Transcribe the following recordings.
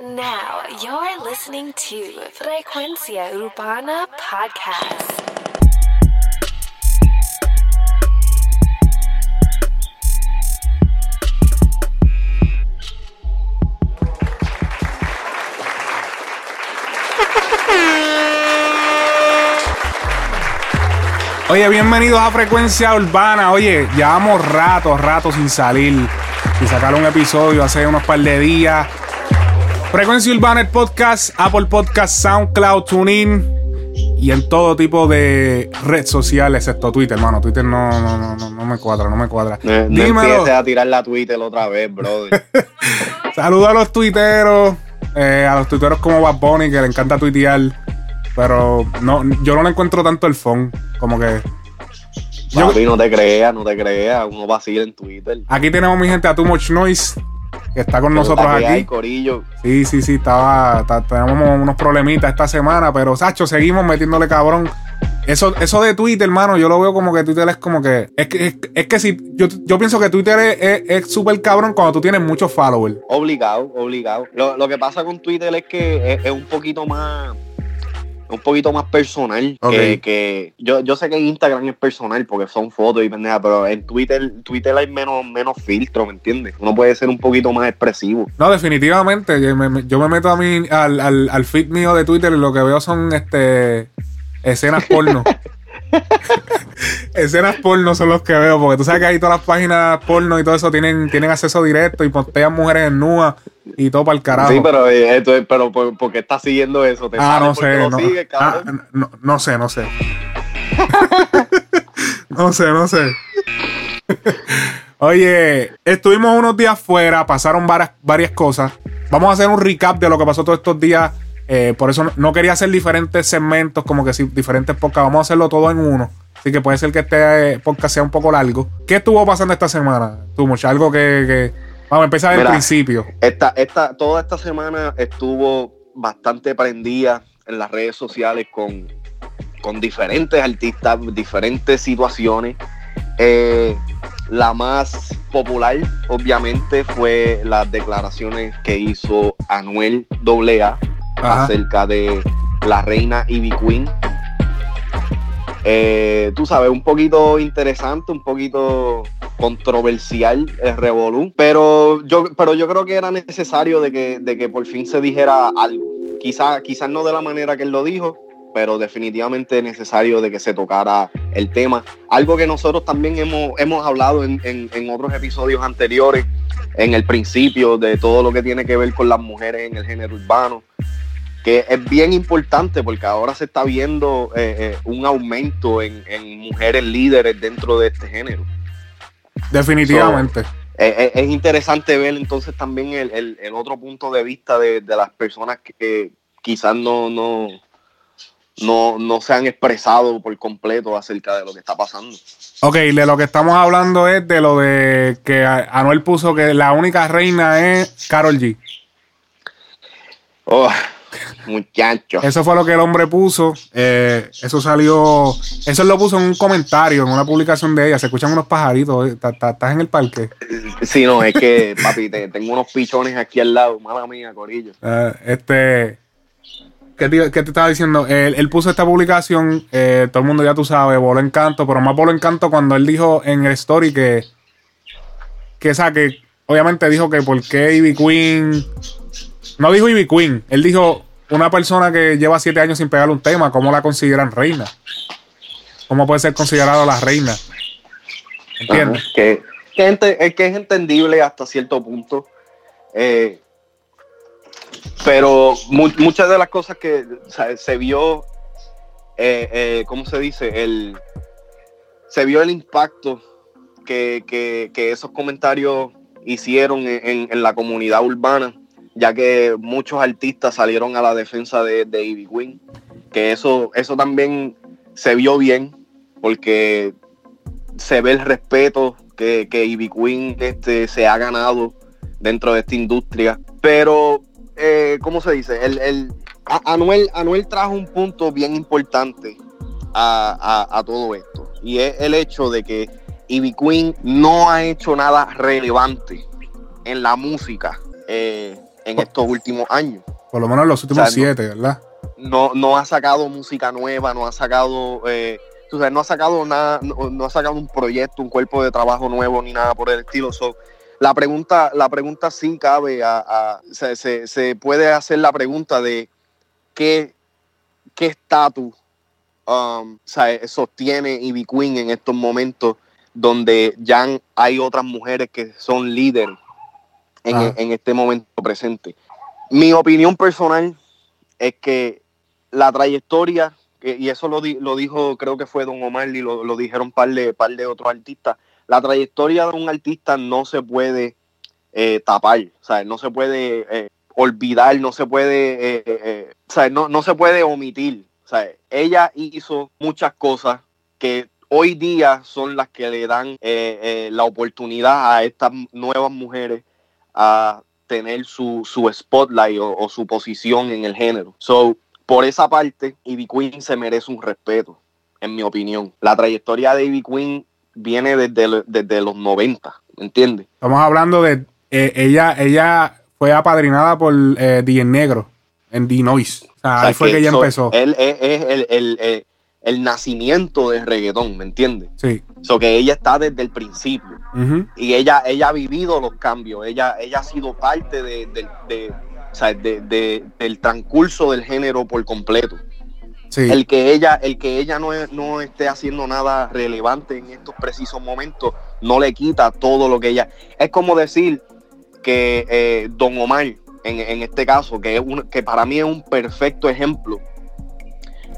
Now you're listening to Frecuencia Urbana Podcast. Oye, bienvenidos a Frecuencia Urbana. Oye, llevamos rato, rato sin salir y sacar un episodio hace unos par de días. Frecuencia Urbana, el podcast, Apple Podcast, SoundCloud, TuneIn y en todo tipo de red social, excepto Twitter, hermano. Twitter no, no, no, no, no me cuadra, no me cuadra. No, no Dímelo. empieces a tirar la Twitter otra vez, brother. Saludos a los tuiteros, eh, a los tuiteros como Bad Bunny, que le encanta tuitear. Pero no, yo no le encuentro tanto el phone. Como que. Yo- Papi, no te creas, no te creas. Uno vacila en Twitter. Aquí tenemos mi gente a Too Much Noise, que está con nosotros Está hay, aquí. Corillo. Sí, sí, sí, estaba, ta- tenemos unos problemitas esta semana, pero Sacho, seguimos metiéndole cabrón. Eso, eso de Twitter, hermano, yo lo veo como que Twitter es como que. Es que, es, es que si. Yo, yo pienso que Twitter es- súper cabrón cuando tú tienes muchos followers. Obligado, obligado. Lo, lo que pasa con Twitter es que es, es un poquito más. Un poquito más personal. Ok. Que, que- yo, yo sé que en Instagram es personal porque son fotos y pendeja, pero en Twitter, Twitter hay menos, menos filtro, ¿me entiendes? Uno puede ser un poquito más expresivo. No, definitivamente. Yo me, me- yo me meto a mí, al, al, al feed mío de Twitter y lo que veo son este escenas porno. escenas porno son los que veo, porque tú sabes que ahí todas las páginas porno y todo eso tienen, tienen acceso directo y postean mujeres en nua y todo para el carajo. Sí, pero, eh, esto es- pero ¿por, qué estás siguiendo eso? ¿Te ah, no sé. No, sigues, Ah, no, no sé, no sé. no sé, no sé. Oye, estuvimos unos días fuera, pasaron varias, varias cosas. Vamos a hacer un recap de lo que pasó todos estos días. Eh, por eso no, no quería hacer diferentes segmentos, como que sí, diferentes podcasts. Vamos a hacerlo todo en uno. Así que puede ser que este eh, podcast sea un poco largo. ¿Qué estuvo pasando esta semana? Tú, mucho, algo que, que- Vamos a empezar del Mira. principio. Esta, esta, toda esta semana estuvo bastante prendida en las redes sociales con, con diferentes artistas, diferentes situaciones. Eh, la más popular, obviamente, fue las declaraciones que hizo Anuel AA Acerca de la reina Ivy Queen. Eh, tú sabes, un poquito interesante, un poquito controversial el revolú, pero yo, pero yo creo que era necesario de que, de que por fin se dijera algo. Quizás no de la manera que él lo dijo, pero definitivamente necesario de que se tocara el tema. Algo que nosotros también hemos, hemos hablado en, en- en otros episodios anteriores, en el principio de todo lo que tiene que ver con las mujeres en el género urbano que es bien importante porque ahora se está viendo eh, eh, un aumento en, en mujeres líderes dentro de este género. Definitivamente. Eh, es interesante ver entonces también el, el- el otro punto de vista de, de las personas que quizás no, no, no, no se han expresado por completo acerca de lo que está pasando. Ok, de lo que estamos hablando es de lo de que Anuel puso que la única reina es Carol G. Oh, muchacho. Eso fue lo que el hombre puso. eh, eso salió. Eso lo puso en un comentario, en una publicación de ella. Se escuchan unos pajaritos. ¿Estás en el parque? Sí, no, es que, papi, te- tengo unos pichones aquí al lado. Mala mía, Corillo. Eh, este. ¿Qué te, qué te estaba diciendo? Él, él puso esta publicación. eh, todo el mundo ya tú sabes, voló encanto. Pero más voló encanto cuando él dijo en el story que. Que, o sea, que obviamente dijo que por qué Ivy Queen. No dijo Ivy Queen. Él dijo una persona que lleva siete años sin pegarle un tema. ¿Cómo la consideran reina? ¿Cómo puede ser considerado la reina? ¿Entiendes? Que, que es que es entendible hasta cierto punto. eh, pero mu- muchas de las cosas que se vio, eh, eh, ¿cómo se dice? El, se vio el impacto que, que- esos comentarios hicieron en- en la comunidad urbana, ya que muchos artistas salieron a la defensa de, de Queen, que eso, eso también se vio bien, porque se ve el respeto que, que Ivy Queen este, se ha ganado dentro de esta industria. Pero, eh, ¿cómo se dice? El, el- Anuel, Anuel trajo un punto bien importante a, a- a todo esto. Y es el hecho de que Ivy Queen no ha hecho nada relevante en la música. eh, en estos últimos años. Por lo menos en los últimos O sea, no- siete, ¿verdad? No, no ha sacado música nueva, no ha sacado, eh, tú sabes, no ha sacado nada, no, no ha sacado un proyecto, un cuerpo de trabajo nuevo ni nada por el estilo. So, la pregunta, la pregunta sí cabe a, a- se, se- se puede hacer la pregunta de qué qué estatus um, sea, sostiene Ivy Queen en estos momentos donde ya hay otras mujeres que son líderes en, Ajá. en este momento presente. Mi opinión personal es que la trayectoria, y eso lo, di- lo dijo, creo que fue Don Omar y lo, lo dijeron par de, par de otros artistas, la trayectoria de un artista no se puede eh, tapar, o sea, no se puede eh, olvidar, no se puede, eh, o sea, no, no se puede omitir. O sea, ella hizo muchas cosas que hoy día son las que le dan eh, eh, la oportunidad a estas nuevas mujeres a tener su, su spotlight o, o su posición en el género. So, por esa parte, Ivy Queen se merece un respeto, en mi opinión. La trayectoria de Ivy Queen viene desde, desde los 90, ¿me entiendes? Estamos hablando de. eh, ella, ella fue apadrinada por eh, DJ Negro en The Noise. O sea, O sea, ahí fue que, ella so, empezó. Él es, es el, el- el- el nacimiento del reggaetón, ¿me entiendes? Sí. So que ella está desde el principio. Y ella, ella ha vivido los cambios, ella, ella ha sido parte de, de- de- o sea, de- de- del transcurso del género por completo. Sí. El que ella, el que ella no, no esté haciendo nada relevante en estos precisos momentos, no le quita todo lo que ella. Es como decir que eh, Don Omar, en, en este caso, que, es un, que para mí es un perfecto ejemplo,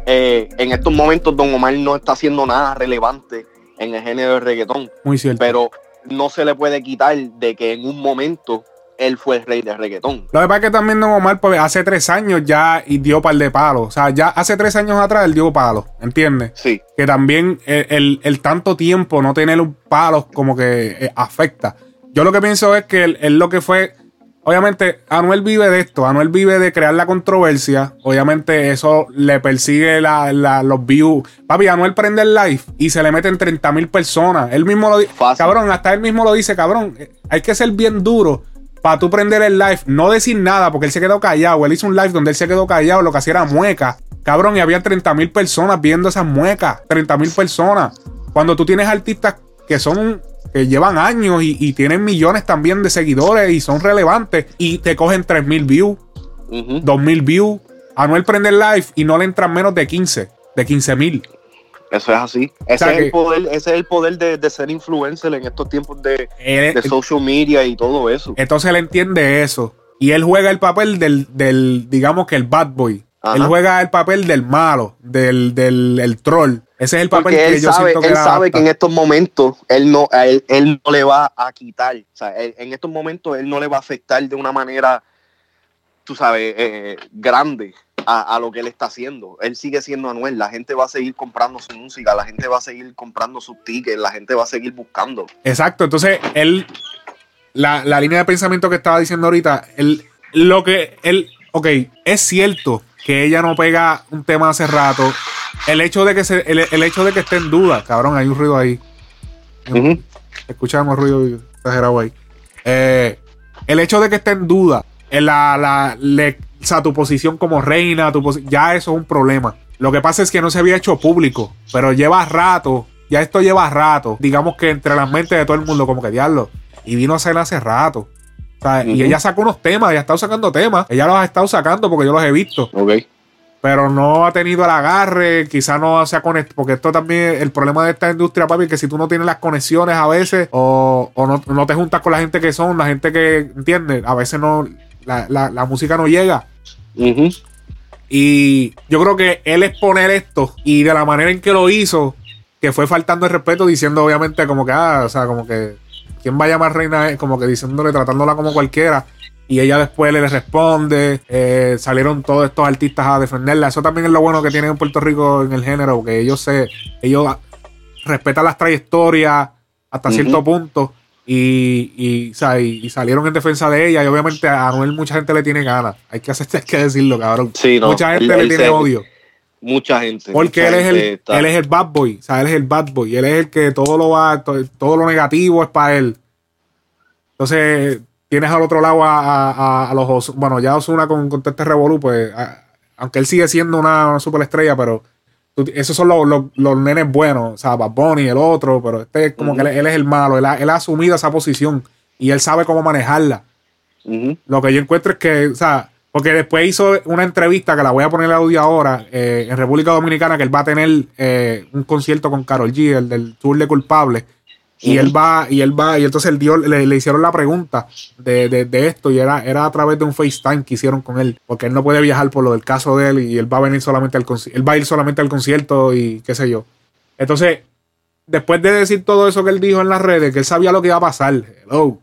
eh, en estos momentos Don Omar no está haciendo nada relevante en el género de reggaetón Muy cierto. pero no se le puede quitar de que en un momento él fue el rey del reggaetón. Lo que pasa es que también Don Omar, pues hace tres años ya y dio par de palos. O sea, ya hace tres años atrás él dio palos, ¿entiendes? Sí, Que también el, el- el tanto tiempo no tener palos como que eh, afecta. Yo lo que pienso es que él, él lo que fue. Obviamente, Anuel vive de esto. Anuel vive de crear la controversia. Obviamente, eso le persigue la- la- los views. Papi, Anuel prende el live y se le meten 30 mil personas. Él mismo lo dice. Cabrón, hasta él mismo lo dice, cabrón. Hay que ser bien duro para tú prender el live. No decir nada porque él se quedó callado. Él hizo un live donde él se quedó callado. Lo que hacía era mueca. Cabrón, y había 30 mil personas viendo esas muecas. 30 mil personas. Cuando tú tienes artistas que son que llevan años y, y tienen millones también de seguidores y son relevantes y te cogen 3 mil views, ujú, 2 mil views. Anuel prende el live y no le entran menos de 15, de 15 mil. eso es así. Ese, sea es, el poder, ese es el poder de, de ser influencer en estos tiempos de, Él- de social media y todo eso. Entonces él entiende eso. Y él juega el papel del, del digamos que el bad boy. Ajá. Él juega el papel del malo, del, del el troll. Ese es el papel Porque que él yo sabe, siento que él sabe adapta. que en estos momentos él no, él, él no le va a quitar. O sea, él- en estos momentos él no le va a afectar de una manera, tú sabes, eh, grande a, a lo que él está haciendo. Él sigue siendo Anuel. La gente va a seguir comprando su música, la gente va a seguir comprando sus tickets, la gente va a seguir buscando. Exacto, entonces él, la, la línea de pensamiento que estaba diciendo ahorita, él, lo que él, ok, es cierto que ella no pega un tema hace rato. El hecho de que se, el, el hecho de que esté en duda, cabrón, hay un ruido ahí. Escuchamos ruido exagerado ahí. Eh, el hecho de que esté en duda, en la, la, le- o sea, tu posición como reina, tu posi- ya eso es un problema. Lo que pasa es que no se había hecho público, pero lleva rato, ya esto lleva rato, digamos que entre las mentes de todo el mundo, como que diablo, y vino a ser hace rato. Y ella sacó unos temas, ella ha estado sacando temas, ella los ha estado sacando porque yo los he visto Ok. pero no ha tenido el agarre, quizá no se ha conectado, porque esto también, el problema de esta industria, papi, que si tú no tienes las conexiones a veces, o, o no, no te juntas con la gente que son, la gente que entiende, a veces no, la, la- la música no llega. Ujú. Y yo creo que él exponer esto y de la manera en que lo hizo, que fue faltando el respeto, diciendo obviamente como que, ah, o sea, como que, ¿quién va a llamar reina? Eh, Como que diciéndole, tratándola como cualquiera. Y ella después le responde, eh, salieron todos estos artistas a defenderla. Eso también es lo bueno que tienen en Puerto Rico en el género, que ellos se, ellos respetan las trayectorias hasta cierto punto. Y, y, y- salieron en defensa de ella. Y obviamente a Anuel mucha gente le tiene ganas. Hay que, hacer, hay que decirlo, cabrón. Sí, no. Mucha gente le tiene odio. Mucha gente. Porque mucha él es, el, está- él es el bad boy. O sea, él es el bad boy. Él es el que todo lo va, to- todo, lo negativo es para él. Entonces, tienes al otro lado a, a, los bueno, ya Osuna con, con este revolú, pues aunque él sigue siendo una, superestrella, pero esos son los, los, nenes buenos, o sea, Bad Bunny, el otro, pero este es como que él, es el malo, él ha, él ha, asumido esa posición y él sabe cómo manejarla. Lo que yo encuentro es que, o sea, porque después hizo una entrevista que la voy a poner el audio ahora eh, en República Dominicana, que él va a tener eh, un concierto con Carol G, el del tour de culpable. Y él va, y él va, y entonces el dio, le, hicieron la pregunta de, esto, y era, era a través de un FaceTime que hicieron con él, porque él no puede viajar por lo del caso de él, y él va a venir solamente al él va a ir solamente al concierto y qué sé yo. Entonces, después de decir todo eso que él dijo en las redes, que él sabía lo que iba a pasar, hello,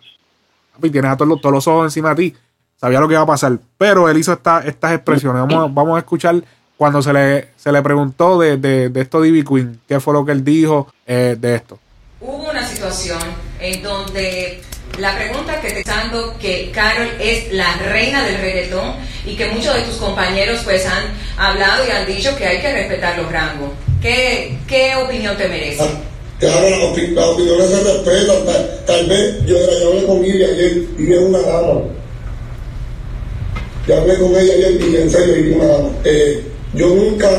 y tienes a todos los, todos los ojos encima de ti, sabía lo que iba a pasar. Pero él hizo esta, estas expresiones. Vamos, vamos a escuchar cuando se le, se le preguntó de, de, de esto de Ivy Queen, qué fue lo que él dijo eh, de esto. Hubo una situación en donde la pregunta que te dando que Carol es la reina del reggaetón y que muchos de tus compañeros pues han hablado y han dicho que hay que respetar los rangos. ¿Qué, qué opinión te merece? Claro, las opiniones se respetan. Tal, vez yo, yo hablé con ella ayer y es una dama yo hablé con ella y en serio, y eh, yo nunca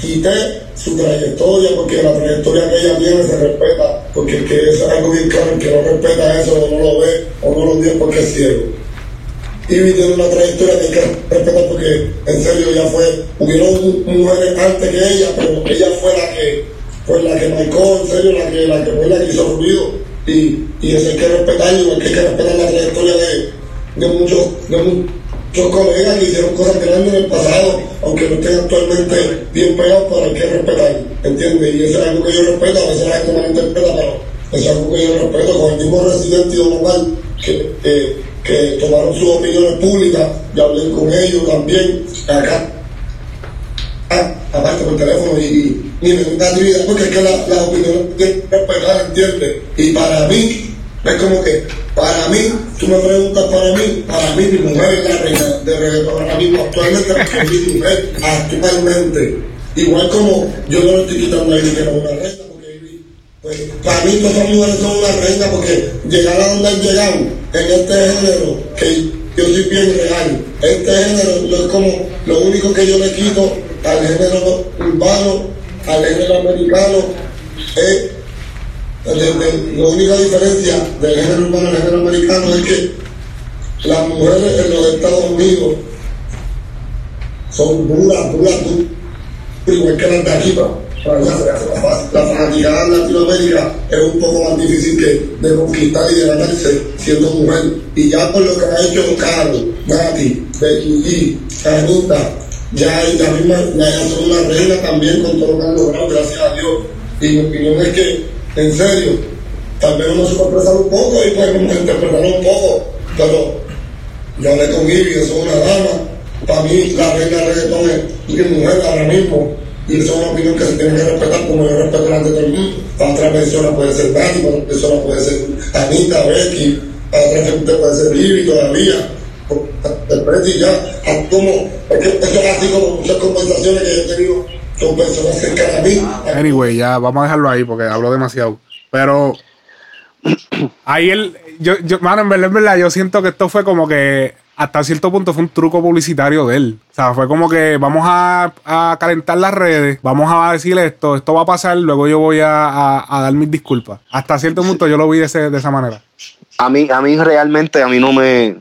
quité su trayectoria porque la trayectoria que ella tiene se respeta, porque el que es algo bien claro, el que no respeta eso o no lo ve o no lo ve porque es ciego. Y tiene una trayectoria que hay que respetar porque en serio ella fue, hubieron mujeres antes que ella, pero ella fue la que fue la que marcó, en serio, la que, la que fue la que hizo ruido. Y, y eso hay que respetarlo, hay que respetar la trayectoria de, de muchos, de, son colegas que hicieron cosas grandes en el pasado, aunque no estén actualmente bien pegados, pero hay que respetar, ¿entiendes? Y eso es algo que yo respeto, a veces la gente no lo interpreta, pero es algo que yo respeto, con el mismo residente y local que, que tomaron sus opiniones públicas, ya hablé con ellos también, acá, ah, aparte por teléfono y, y, me gusta actividad porque es que las la opiniones hay que respetar, ¿entiendes? Y para mí, es como que, para mí, tú me preguntas para mí, para mí mi mujer es la reina de reggaetón ahora mismo, actualmente es mi mujer, actualmente. Igual como yo no le estoy quitando a él que era una reina, porque pues, para mí todas las mujeres son una reina porque llegar a donde han llegado en este género, que yo soy bien real, este género no es como lo único que yo le quito al género urbano, al género americano, es la única diferencia del género y el género americano es que las mujeres en los Estados Unidos son duras, duras, duras, igual que las de aquí. La fanaticada en Latinoamérica es un poco más difícil que de conquistar y de ganarse siendo mujer. Y ya por lo que ha hecho Carlos, Nati, Becky G, ya la misma, ya son una reina también con todo lo que han logrado, gracias a Dios. Y mi opinión es que en serio, tal vez uno se un poco y podemos interpretar un poco, pero yo hablé con Ivy, eso es una dama, para mí la reina de reggaetón es mujer ahora mismo, y eso es una opinión que se tiene que respetar como yo respeto delante de todo el mundo. Para otra persona puede ser Nati, para otra persona puede ser Anita, Becky, para otra gente puede ser Ivy todavía. Interprete y ya, como, porque esto es así como muchas conversaciones que yo he tenido son personas cercanas a mí. Anyway, ya vamos a dejarlo ahí porque hablo demasiado. Pero ahí él, yo, yo, mano, en verdad, en verdad, yo siento que esto fue como que hasta cierto punto fue un truco publicitario de él. O sea, fue como que vamos a, a calentar las redes, vamos a decirle esto, esto va a pasar, luego yo voy a, a, dar mis disculpas. Hasta cierto punto yo lo vi de, ese, de esa manera. A mí, a mí realmente, a mí no me,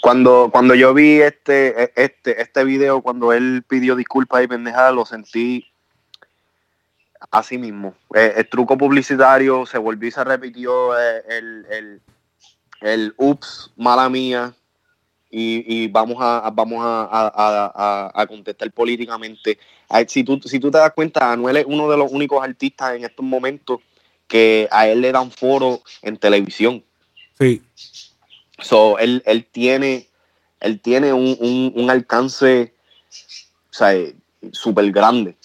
cuando, cuando yo vi este, e, este, este video, cuando él pidió disculpas y pendejada, lo sentí así mismo. Eh, el, truco publicitario se volvió y se repitió eh, el, el, el, ups, mala mía, y, vamos a, vamos a, contestar políticamente. Si tú, si tú te das cuenta, Anuel es uno de los únicos artistas en estos momentos que a él le dan foro en televisión. Sí. So, él, él tiene, él tiene un, un, alcance súper grande.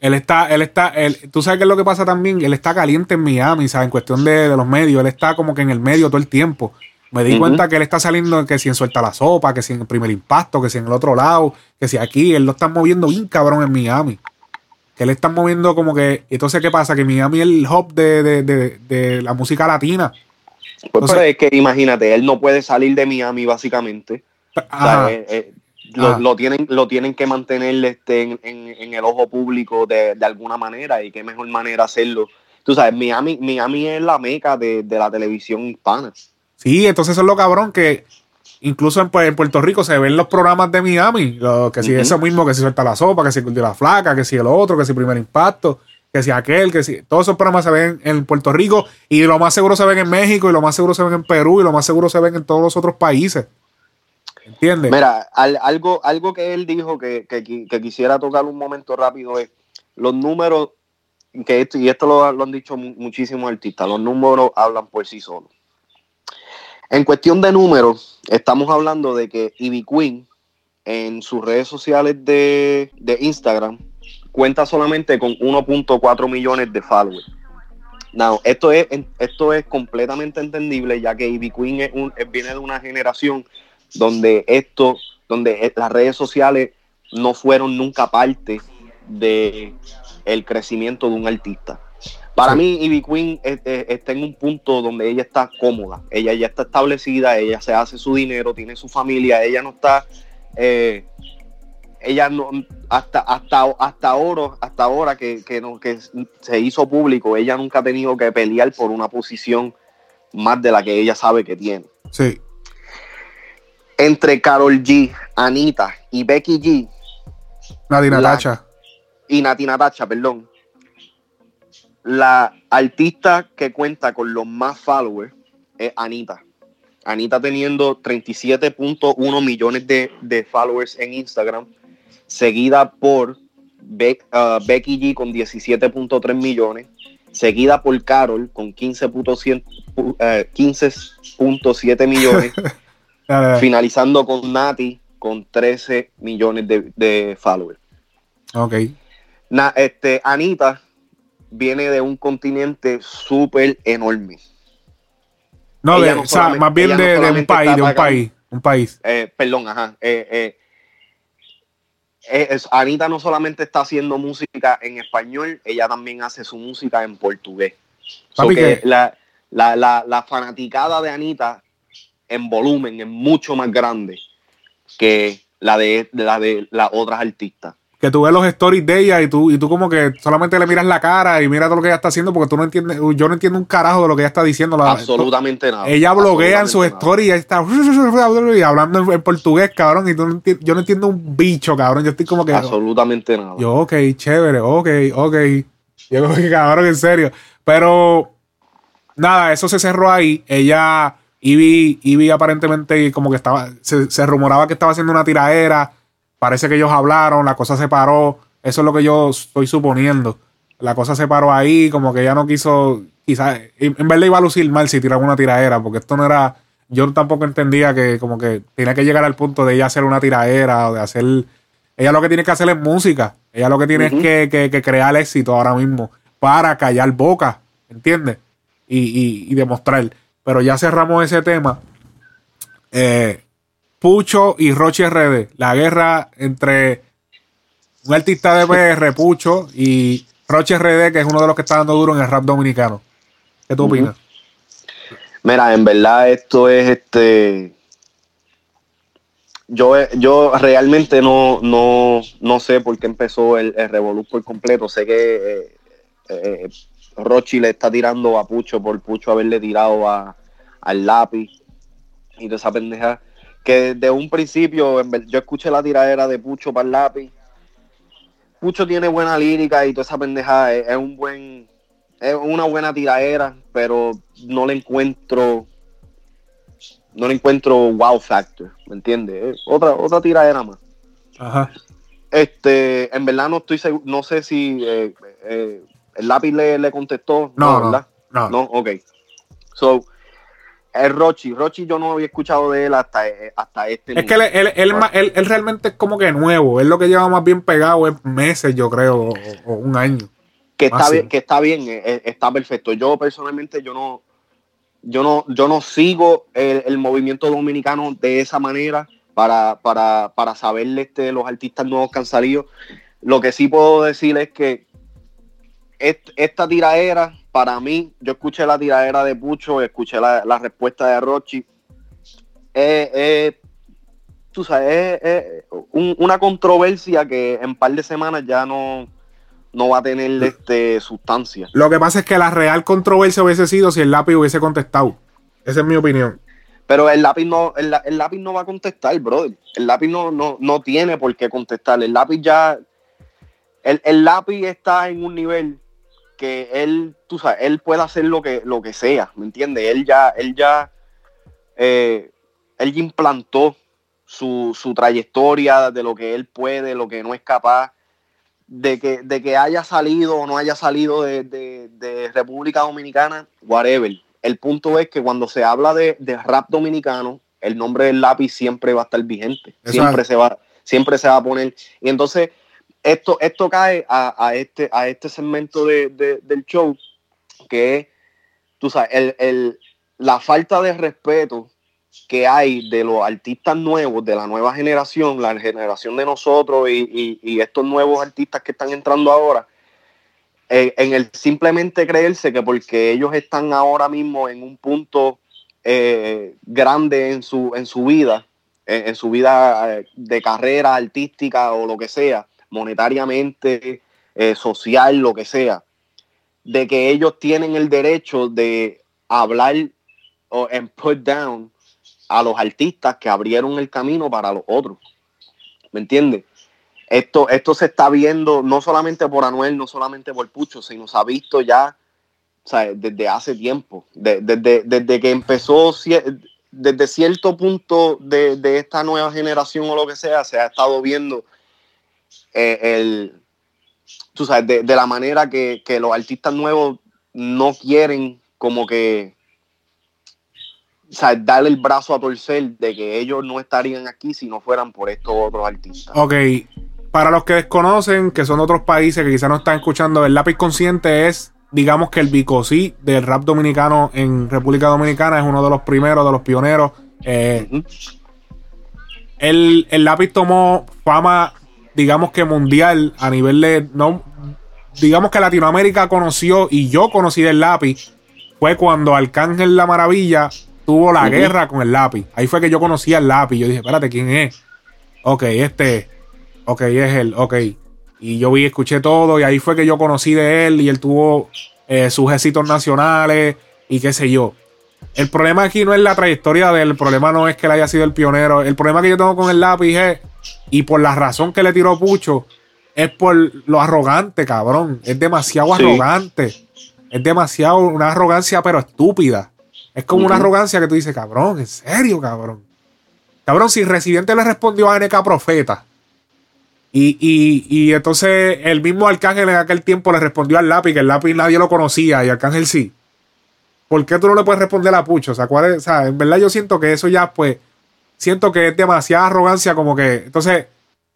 Él está, él está, él, tú sabes qué es lo que pasa también, él está caliente en Miami, ¿sabes? En cuestión de, los medios, él está como que en el medio todo el tiempo. Me di cuenta que él está saliendo que si en Suelta la Sopa, que si en el primer impacto, que si en el otro lado, que si aquí, él lo está moviendo bien cabrón en Miami. Que él está moviendo como que, entonces ¿qué pasa? Que Miami es el hub de, de, de, de la música latina. Pues, O sea- pero es que imagínate, él no puede salir de Miami básicamente. O sea, Ajá. eh, eh, lo, Ajá. lo tienen, lo tienen que mantener este, en, en- en el ojo público de, de alguna manera y qué mejor manera hacerlo. Tú sabes, Miami, Miami es la meca de, de la televisión hispana. Sí, entonces eso es lo cabrón que incluso en, pues, en Puerto Rico se ven los programas de Miami, lo- que si Ujú. eso mismo, que si suelta la sopa, que si de la flaca, que si el otro, que si primer impacto, que si aquel, que si todos esos programas se ven en Puerto Rico y lo más seguro se ven en México y lo más seguro se ven en Perú y lo más seguro se ven en todos los otros países. ¿Entiendes? Mira, al- algo, algo que él dijo que, que qui- que quisiera tocar un momento rápido es los números, que esto, y esto lo, han dicho mu- muchísimos artistas, los números hablan por sí solos. En cuestión de números, estamos hablando de que Ivy Queen en sus redes sociales de, de Instagram cuenta solamente con 1.4 millones de followers. Now, esto es, esto es completamente entendible ya que Ivy Queen es un- viene de una generación donde esto, donde eh, las redes sociales no fueron nunca parte de el crecimiento de un artista. Para mí, Ivy Queen está en un punto donde ella está cómoda, ella ya está establecida, ella se hace su dinero, tiene su familia, ella no está, eh, ella no, hasta, hasta, hasta ahora, hasta ahora que, que, no, que se hizo público, ella nunca ha tenido que pelear por una posición más de la que ella sabe que tiene sí. entre Carol G, Anita y Becky G La- Natacha. y Nati Natacha, perdón, la artista que cuenta con los más followers es Anita. Anita teniendo 37.1 millones de, de followers en Instagram, seguida por uh, Becky G con 17.3 millones, seguida por Carol con 15.7 pu- eh, 15.7 millones. Dale, dale. finalizando con Nati con 13 millones de, de followers. Ok. Na- este, Anita viene de un continente súper enorme. No, de, no o sea, solamente- más bien no de, un país, de un país, un país. Eh, perdón, ajá. eh, eh, es- Anita no solamente está haciendo música en español, ella también hace su música en portugués. So que- la, la, la, la fanaticada de Anita en volumen es mucho más grande que la de, la de las otras artistas. Que tú ves los stories de ella y tú, y tú como que solamente le miras la cara y miras todo lo que ella está haciendo porque tú no entiendes, yo no entiendo un carajo de lo que ella está diciendo. La- Absolutamente nada. Ella bloguea en sus stories y está y hablando en, portugués, cabrón, y tú no yo no entiendo un bicho, cabrón. Yo estoy como que... Absolutamente nada. Yo, ok, chévere, ok, ok. Yo como que cabrón, en serio. Pero nada, eso se cerró ahí. Ella, Ivy, Ivy aparentemente como que estaba, se, se rumoraba que estaba haciendo una tiraera. Parece que ellos hablaron, la cosa se paró. Eso es lo que yo estoy suponiendo. La cosa se paró ahí, como que ella no quiso, quizás, en verdad iba a lucir mal si tiraba una tiraera, porque esto no era, yo tampoco entendía que como que tenía que llegar al punto de ella hacer una tiraera o de hacer, ella lo que tiene que hacer es música, ella lo que tiene es que, que- que crear éxito ahora mismo para callar boca, ¿entiendes? Y, y- y demostrar. Pero ya cerramos ese tema. Eh, Pucho y Rochi RD, la guerra entre un artista de PR, Pucho, y Roche RD, que es uno de los que está dando duro en el rap dominicano. ¿Qué tú opinas? Mira, en verdad esto es este. Yo, yo realmente no, no, no sé por qué empezó el, el por completo. Sé que eh, eh, Rochi le está tirando a Pucho por Pucho haberle tirado a, al lápiz y toda esa pendeja. Que desde un principio yo escuché la tiradera de Pucho para el lápiz. Pucho tiene buena lírica y toda esa pendeja es, es un buen es una buena tiradera, pero no le encuentro no le encuentro wow factor, ¿me entiendes? Es Otra otra tiradera más. Ajá. Este, en verdad no estoy seguro, no sé si eh, eh, el lápiz le, le contestó, No, no, ¿verdad? no. No, ok. So, el Rochi, Rochi yo no había escuchado de él hasta, eh, hasta este Es que él, él- él él- él realmente es como que nuevo. Él lo que lleva más bien pegado es meses, yo creo, o, o un año. que está bien, que está bien, eh, eh, está perfecto. Yo personalmente yo no, yo no, yo no sigo el, el movimiento dominicano de esa manera para, para, para saber este, los artistas nuevos que han salido. Lo que sí puedo decir es que est- esta tiraera para mí, yo escuché la tiradera de Pucho, escuché la, la respuesta de Rochi. Eh, eh, tú sabes, es, es un- una controversia que en par de semanas ya no, no va a tener este, sustancia. Lo que pasa es que la real controversia hubiese sido si el lápiz hubiese contestado. Esa es mi opinión. Pero el lápiz no, el, el lápiz no va a contestar, brother. El lápiz no, no, no tiene por qué contestar. El lápiz ya. El, el lápiz está en un nivel que él, tú sabes, él puede hacer lo que, lo que sea, ¿me entiendes? Él ya, él ya, eh, él ya implantó su, su trayectoria de lo que él puede, lo que no es capaz, de que, de que haya salido o no haya salido de, de- de República Dominicana, whatever. El punto es que cuando se habla de, de rap dominicano, el nombre del lápiz siempre va a estar vigente. Siempre se va, siempre se va a poner. Y entonces, esto, esto cae a, este, a este segmento de- de- del show, que es, tú sabes, el, el- la falta de respeto que hay de los artistas nuevos, de la nueva generación, la generación de nosotros y, y- estos nuevos artistas que están entrando ahora, eh, en el simplemente creerse que porque ellos están ahora mismo en un punto eh, grande en su, en su vida, en, en su vida eh, de carrera artística o lo que sea, monetariamente, eh, social, lo que sea, de que ellos tienen el derecho de hablar o en put down a los artistas que abrieron el camino para los otros. ¿Me entiendes? Esto, esto se está viendo no solamente por Anuel, no solamente por Pucho, sino se ha visto ya desde hace tiempo, de- desde, desde que empezó, desde cierto punto de, de esta nueva generación o lo que sea, se ha estado viendo eh, el, tú sabes, de, de la manera que, que los artistas nuevos no quieren como que o sea, darle el brazo a torcer de que ellos no estarían aquí si no fueran por estos otros artistas. Ok, para los que desconocen, que son de otros países que quizás no están escuchando, el lápiz consciente es, digamos que el bicosí del rap dominicano en República Dominicana, es uno de los primeros, de los pioneros. Eh, el, el lápiz tomó fama, digamos que mundial, a nivel de. No, digamos que Latinoamérica conoció y yo conocí del lápiz. Fue cuando Arcángel La Maravilla tuvo la guerra con el lápiz. Ahí fue que yo conocí al lápiz. Yo dije, espérate, ¿quién es? Ok, este. Ok, es él. Ok. Y yo vi, escuché todo. Y ahí fue que yo conocí de él. Y él tuvo eh, sus éxitos nacionales. Y qué sé yo. El problema aquí no es la trayectoria de él, el problema no es que él haya sido el pionero. El problema que yo tengo con el lápiz es, y por la razón que le tiró Pucho, es por lo arrogante, cabrón. Es demasiado Sí. arrogante. Es demasiado una arrogancia, pero estúpida. Es como una arrogancia que tú dices, cabrón, en serio, cabrón. Cabrón, si Residente le respondió a NK Profeta. Y, y, y entonces el mismo Arcángel en aquel tiempo le respondió al lápiz, que el lápiz nadie lo conocía y Arcángel sí. ¿Por qué tú no le puedes responder a Pucho? O sea, ¿cuál es? O sea, en verdad yo siento que eso ya, pues, siento que es demasiada arrogancia, como que. Entonces,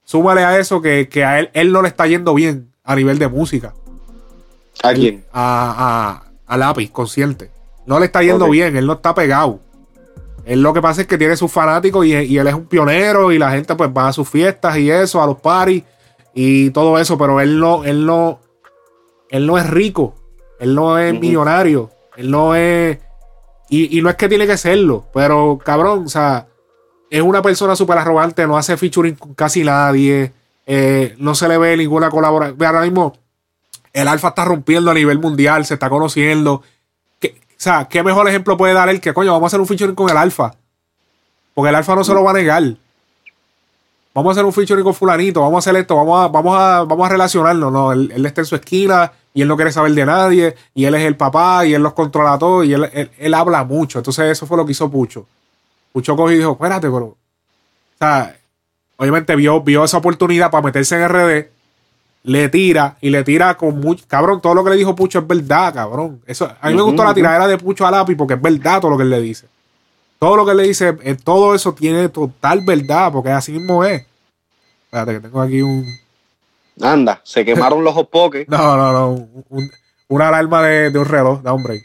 súmale a eso que, que a él, él no le está yendo bien a nivel de música. ¿A quién? A, a, a lápiz, consciente. No le está yendo bien, él no está pegado. Él lo que pasa es que tiene sus fanáticos y, y él es un pionero y la gente pues va a sus fiestas y eso, a los parties y todo eso, pero él no, él no, él no es rico, él no es millonario, él no es, y, y no es que tiene que serlo, pero cabrón, o sea, es una persona súper arrogante, no hace featuring con casi nadie, eh, no se le ve ninguna colaboración. Ahora mismo el Alfa está rompiendo a nivel mundial, se está conociendo. ¿Qué- o sea, ¿qué mejor ejemplo puede dar él que, coño, vamos a hacer un featuring con el Alfa? Porque el Alfa no se lo va a negar. Vamos a hacer un featuring con fulanito, vamos a hacer esto, vamos a, vamos a, vamos a relacionarnos. No, él, está en su esquina y él no quiere saber de nadie, y él es el papá, y él los controla todo, y él, él- él habla mucho. Entonces, eso fue lo que hizo Pucho. Pucho cogió y dijo, espérate, pero. O sea, obviamente vio, vio esa oportunidad para meterse en RD, le tira y le tira con mucho. Cabrón, todo lo que le dijo Pucho es verdad, cabrón. Eso, a mí me gustó la tiradera de Pucho a lápiz porque es verdad todo lo que él le dice. Todo lo que él le dice, eh, todo eso tiene total verdad, porque así mismo es. Espérate, que tengo aquí un. Anda, se quemaron los hot. No, no, no. un- un- una alarma de, de un reloj, da un break.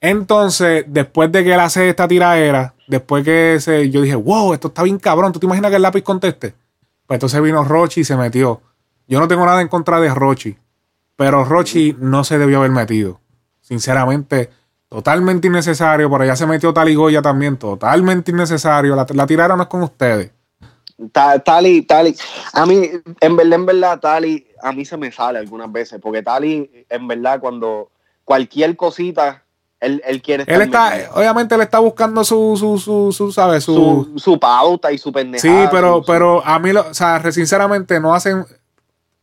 Entonces, después de que él hace esta tiradera, después que se, yo dije, wow, esto está bien cabrón. ¿Tú te imaginas que el lápiz conteste? Pues entonces vino Rochi y se metió. Yo no tengo nada en contra de Rochi, pero Rochi no se debió haber metido. sinceramente, totalmente innecesario. Por allá se metió Taligoya también, totalmente innecesario. La, la no es con ustedes. Tali, Tali, a mí, en verdad, en verdad, Tali, a mí se me sale algunas veces, porque Tali, en verdad, cuando cualquier cosita, él, él quiere Él está, obviamente, él está buscando su, su, su, su ¿sabes? Su, su, pauta y su pendejada. Sí, pero, pero a mí, lo, o sea, sinceramente, no hacen.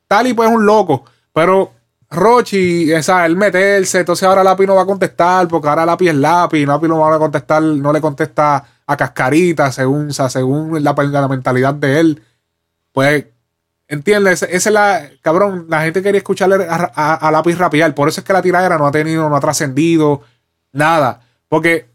Tali, pues, es un loco, pero Rochi, o sea, él meterse, entonces ahora Lápiz no va a contestar, porque ahora Lápiz es Lápiz, Lápiz no va a contestar, no le contesta a Cascarita, según, según la, la, mentalidad de él. Pues, ¿entiendes? Esa es la, cabrón, la gente quería escucharle a, Lápiz rapear, por eso es que la tiradera no ha tenido, no ha trascendido, nada, porque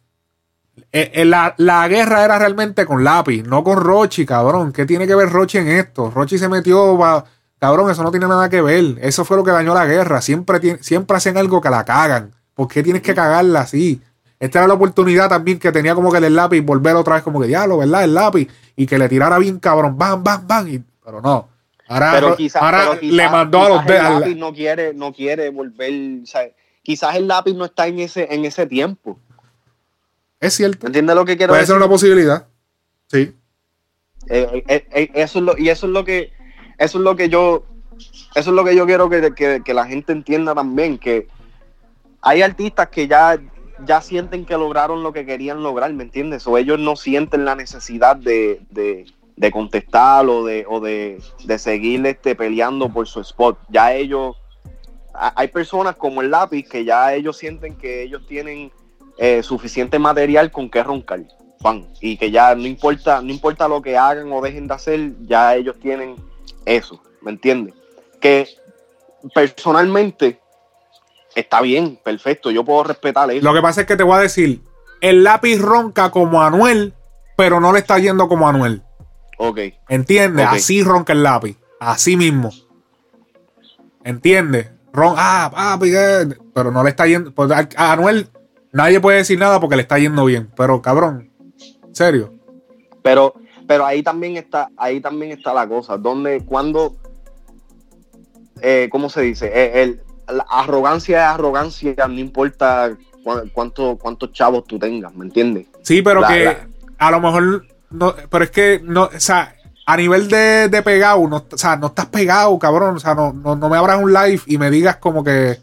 eh, eh, la, la, guerra era realmente con Lápiz, no con Rochi, cabrón. ¿Qué tiene que ver Rochi en esto? Rochi se metió... Cabrón, eso no tiene nada que ver. Eso fue lo que dañó la guerra. Siempre, siempre hacen algo que la cagan. ¿Por qué tienes que cagarla así? Esta era la oportunidad también que tenía como que el lápiz volver otra vez como que diablo, ¿verdad? El lápiz. Y que le tirara bien cabrón. Bam, bam, bam. pero no. Ahora, ahora le mandó a los dedos. El lápiz no quiere, no quiere volver. Quizás el lápiz no está en ese, en ese tiempo. Es cierto. ¿Entiendes lo que quiero Puede decir? Ser una posibilidad. Sí. Eh, eh, eh, eso es lo, y eso es lo que eso es lo que yo, eso es lo que yo quiero que, la gente entienda también, que hay artistas que ya, ya sienten que lograron lo que querían lograr, ¿me entiendes? O ellos no sienten la necesidad de, de, contestar o de, o de, seguir este, peleando por su spot. Ya ellos, hay personas como el lápiz que ya ellos sienten que ellos tienen eh, suficiente material con que roncar. y que ya no importa, no importa lo que hagan o dejen de hacer, ya ellos tienen eso, ¿me entiendes? Que personalmente está bien, perfecto, yo puedo respetar eso. Lo que pasa es que te voy a decir, el lápiz ronca como Anuel, pero no le está yendo como Anuel. Ok. ¿Entiendes? Así ronca el lápiz, así mismo. ¿Entiendes? Ron, ah, ah, pero no le está yendo. Pues a Anuel nadie puede decir nada porque le está yendo bien, pero cabrón, serio. Pero pero ahí también está, ahí también está la cosa, donde cuando, eh, ¿cómo se dice? Eh, el, la arrogancia es arrogancia, no importa cuánto, cuántos chavos tú tengas, ¿me entiendes? Sí, pero que a lo mejor, no, pero es que, no, o sea, a nivel de, de pegado, no, o sea, no estás pegado, cabrón, o sea, no, no, me abras un live y me digas como que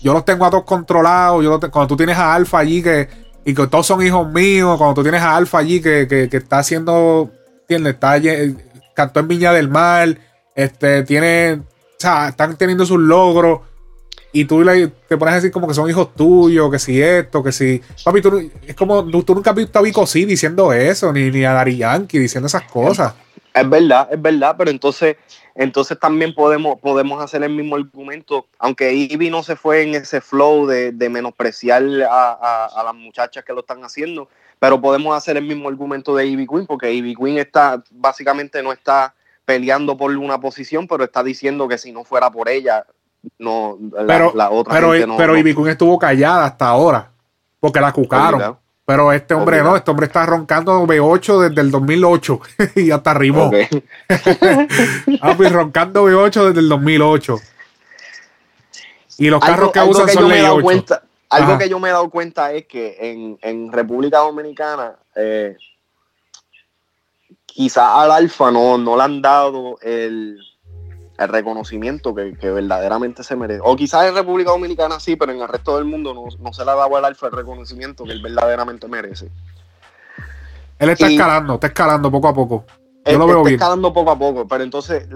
yo los tengo a todos controlados, yo cuando tú tienes a Alfa allí que y que todos son hijos míos, cuando tú tienes a Alfa allí que, que, que está haciendo ¿entiendes? Está, cantó en Viña del Mar, este, tiene, o sea, están teniendo sus logros. Y tú te pones a decir como que son hijos tuyos, que si esto, que si. Papi, tú, es como. Tú, nunca has visto a Vico sí diciendo eso, ni, ni a Dari Yankee diciendo esas cosas. Es verdad, es verdad, pero entonces, entonces también podemos, podemos hacer el mismo argumento, aunque Ivy no se fue en ese flow de, menospreciar a, a, las muchachas que lo están haciendo, pero podemos hacer el mismo argumento de Ivy Queen, porque Ivy Queen está, básicamente no está peleando por una posición, pero está diciendo que si no fuera por ella, no la, otra pero, gente no, pero Ivy Queen estuvo callada hasta ahora, porque la cucaron. Pero este hombre no, este hombre está roncando B8 desde el 2008 y hasta arribó. ah, pues roncando B8 desde el 2008. Y los carros que usan son ley 8. Algo que yo me he dado cuenta es que en, República Dominicana, eh, quizás al Alfa no, no le han dado el, reconocimiento que, verdaderamente se merece. O quizás en República Dominicana sí, pero en el resto del mundo no, se le ha dado al Alfa el reconocimiento que él verdaderamente merece. Él está escalando, está escalando poco a poco. Yo lo veo está escalando poco a poco, pero entonces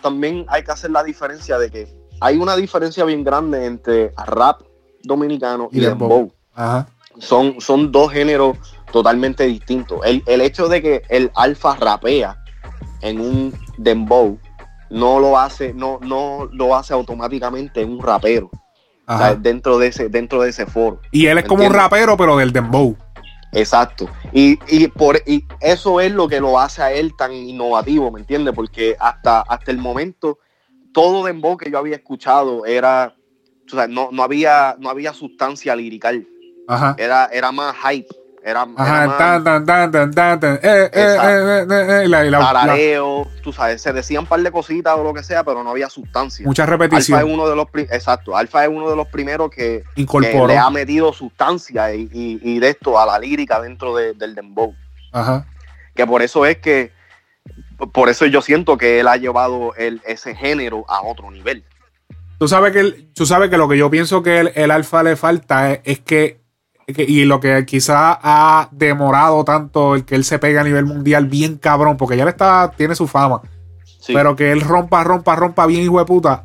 también hay que hacer la diferencia de que hay una diferencia bien grande entre rap dominicano y, dembow. Son, son dos géneros totalmente distintos. El, hecho de que el alfa rapea en un dembow no lo hace, no, no lo hace automáticamente un rapero. dentro de ese, dentro de ese foro. Y él es como un rapero, pero del dembow. Exacto. Y, por, y eso es lo que lo hace a él tan innovativo, ¿me entiendes? Porque hasta, hasta el momento, todo dembow que yo había escuchado era no, no, había, no había sustancia lirical. Era, era más hype. Era, tarareo, tú sabes, se decían un par de cositas o lo que sea, pero no había sustancia. mucha Alfa repetición. es uno de los exacto, Alfa es uno de los primeros que, que le ha metido sustancia y, y- y de esto a la lírica dentro de- del dembow. Ajá. Que por eso es que, por eso yo siento que él ha llevado el, ese género a otro nivel. Tú sabes que, el- tú sabes que lo que yo pienso que el, el alfa le falta es, es que- y lo que quizá ha demorado tanto el que él se pegue a nivel mundial bien cabrón, porque ya él está, tiene su fama, Sí. pero que él rompa, rompa, rompa bien hijo de puta.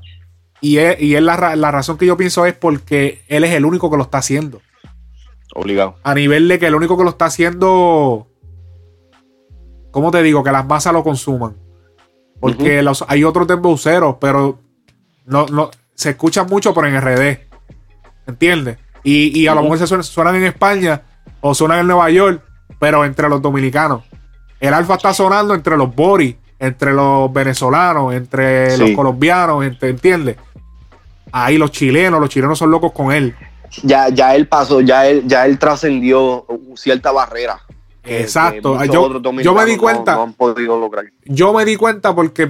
Y es, y es la, la razón que yo pienso es porque él es el único que lo está haciendo. Obligado. A nivel de que el único que lo está haciendo, ¿cómo te digo? Que las masas lo consuman. Porque los, hay otros dembowceros, pero no, no, se escuchan mucho por en RD. ¿Entiendes? Y, y a lo mejor se suenan, suenan en España o suenan en Nueva York, pero entre los dominicanos. El alfa está sonando entre los boris, entre los venezolanos, entre Sí. los colombianos, entre- ¿entiendes? Ahí los chilenos, los chilenos son locos con él. Ya, ya él pasó, ya él, ya él trascendió cierta barrera. Exacto. Yo- yo me di no- cuenta- No, han podido lograr. yo me di cuenta porque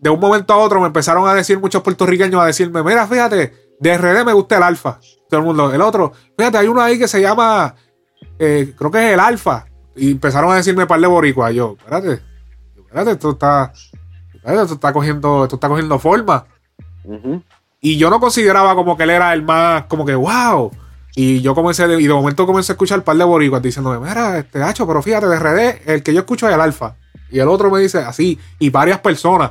de un momento a otro me empezaron a decir muchos puertorriqueños a decirme, mira, fíjate, de RD me gusta el alfa. Todo el mundo, el otro, fíjate, hay uno ahí que se llama, eh, creo que es el alfa. Y empezaron a decirme par de boricuas. Yo, espérate, espérate, esto está, espérate, esto está cogiendo, esto está cogiendo forma. Y yo no consideraba como que él era el más, como que, wow. Y yo comencé, de- y de momento comencé a escuchar un par de boricuas diciéndome, mira, este hacho, pero fíjate, de RD, el que yo escucho es el alfa. Y el otro me dice así, y varias personas.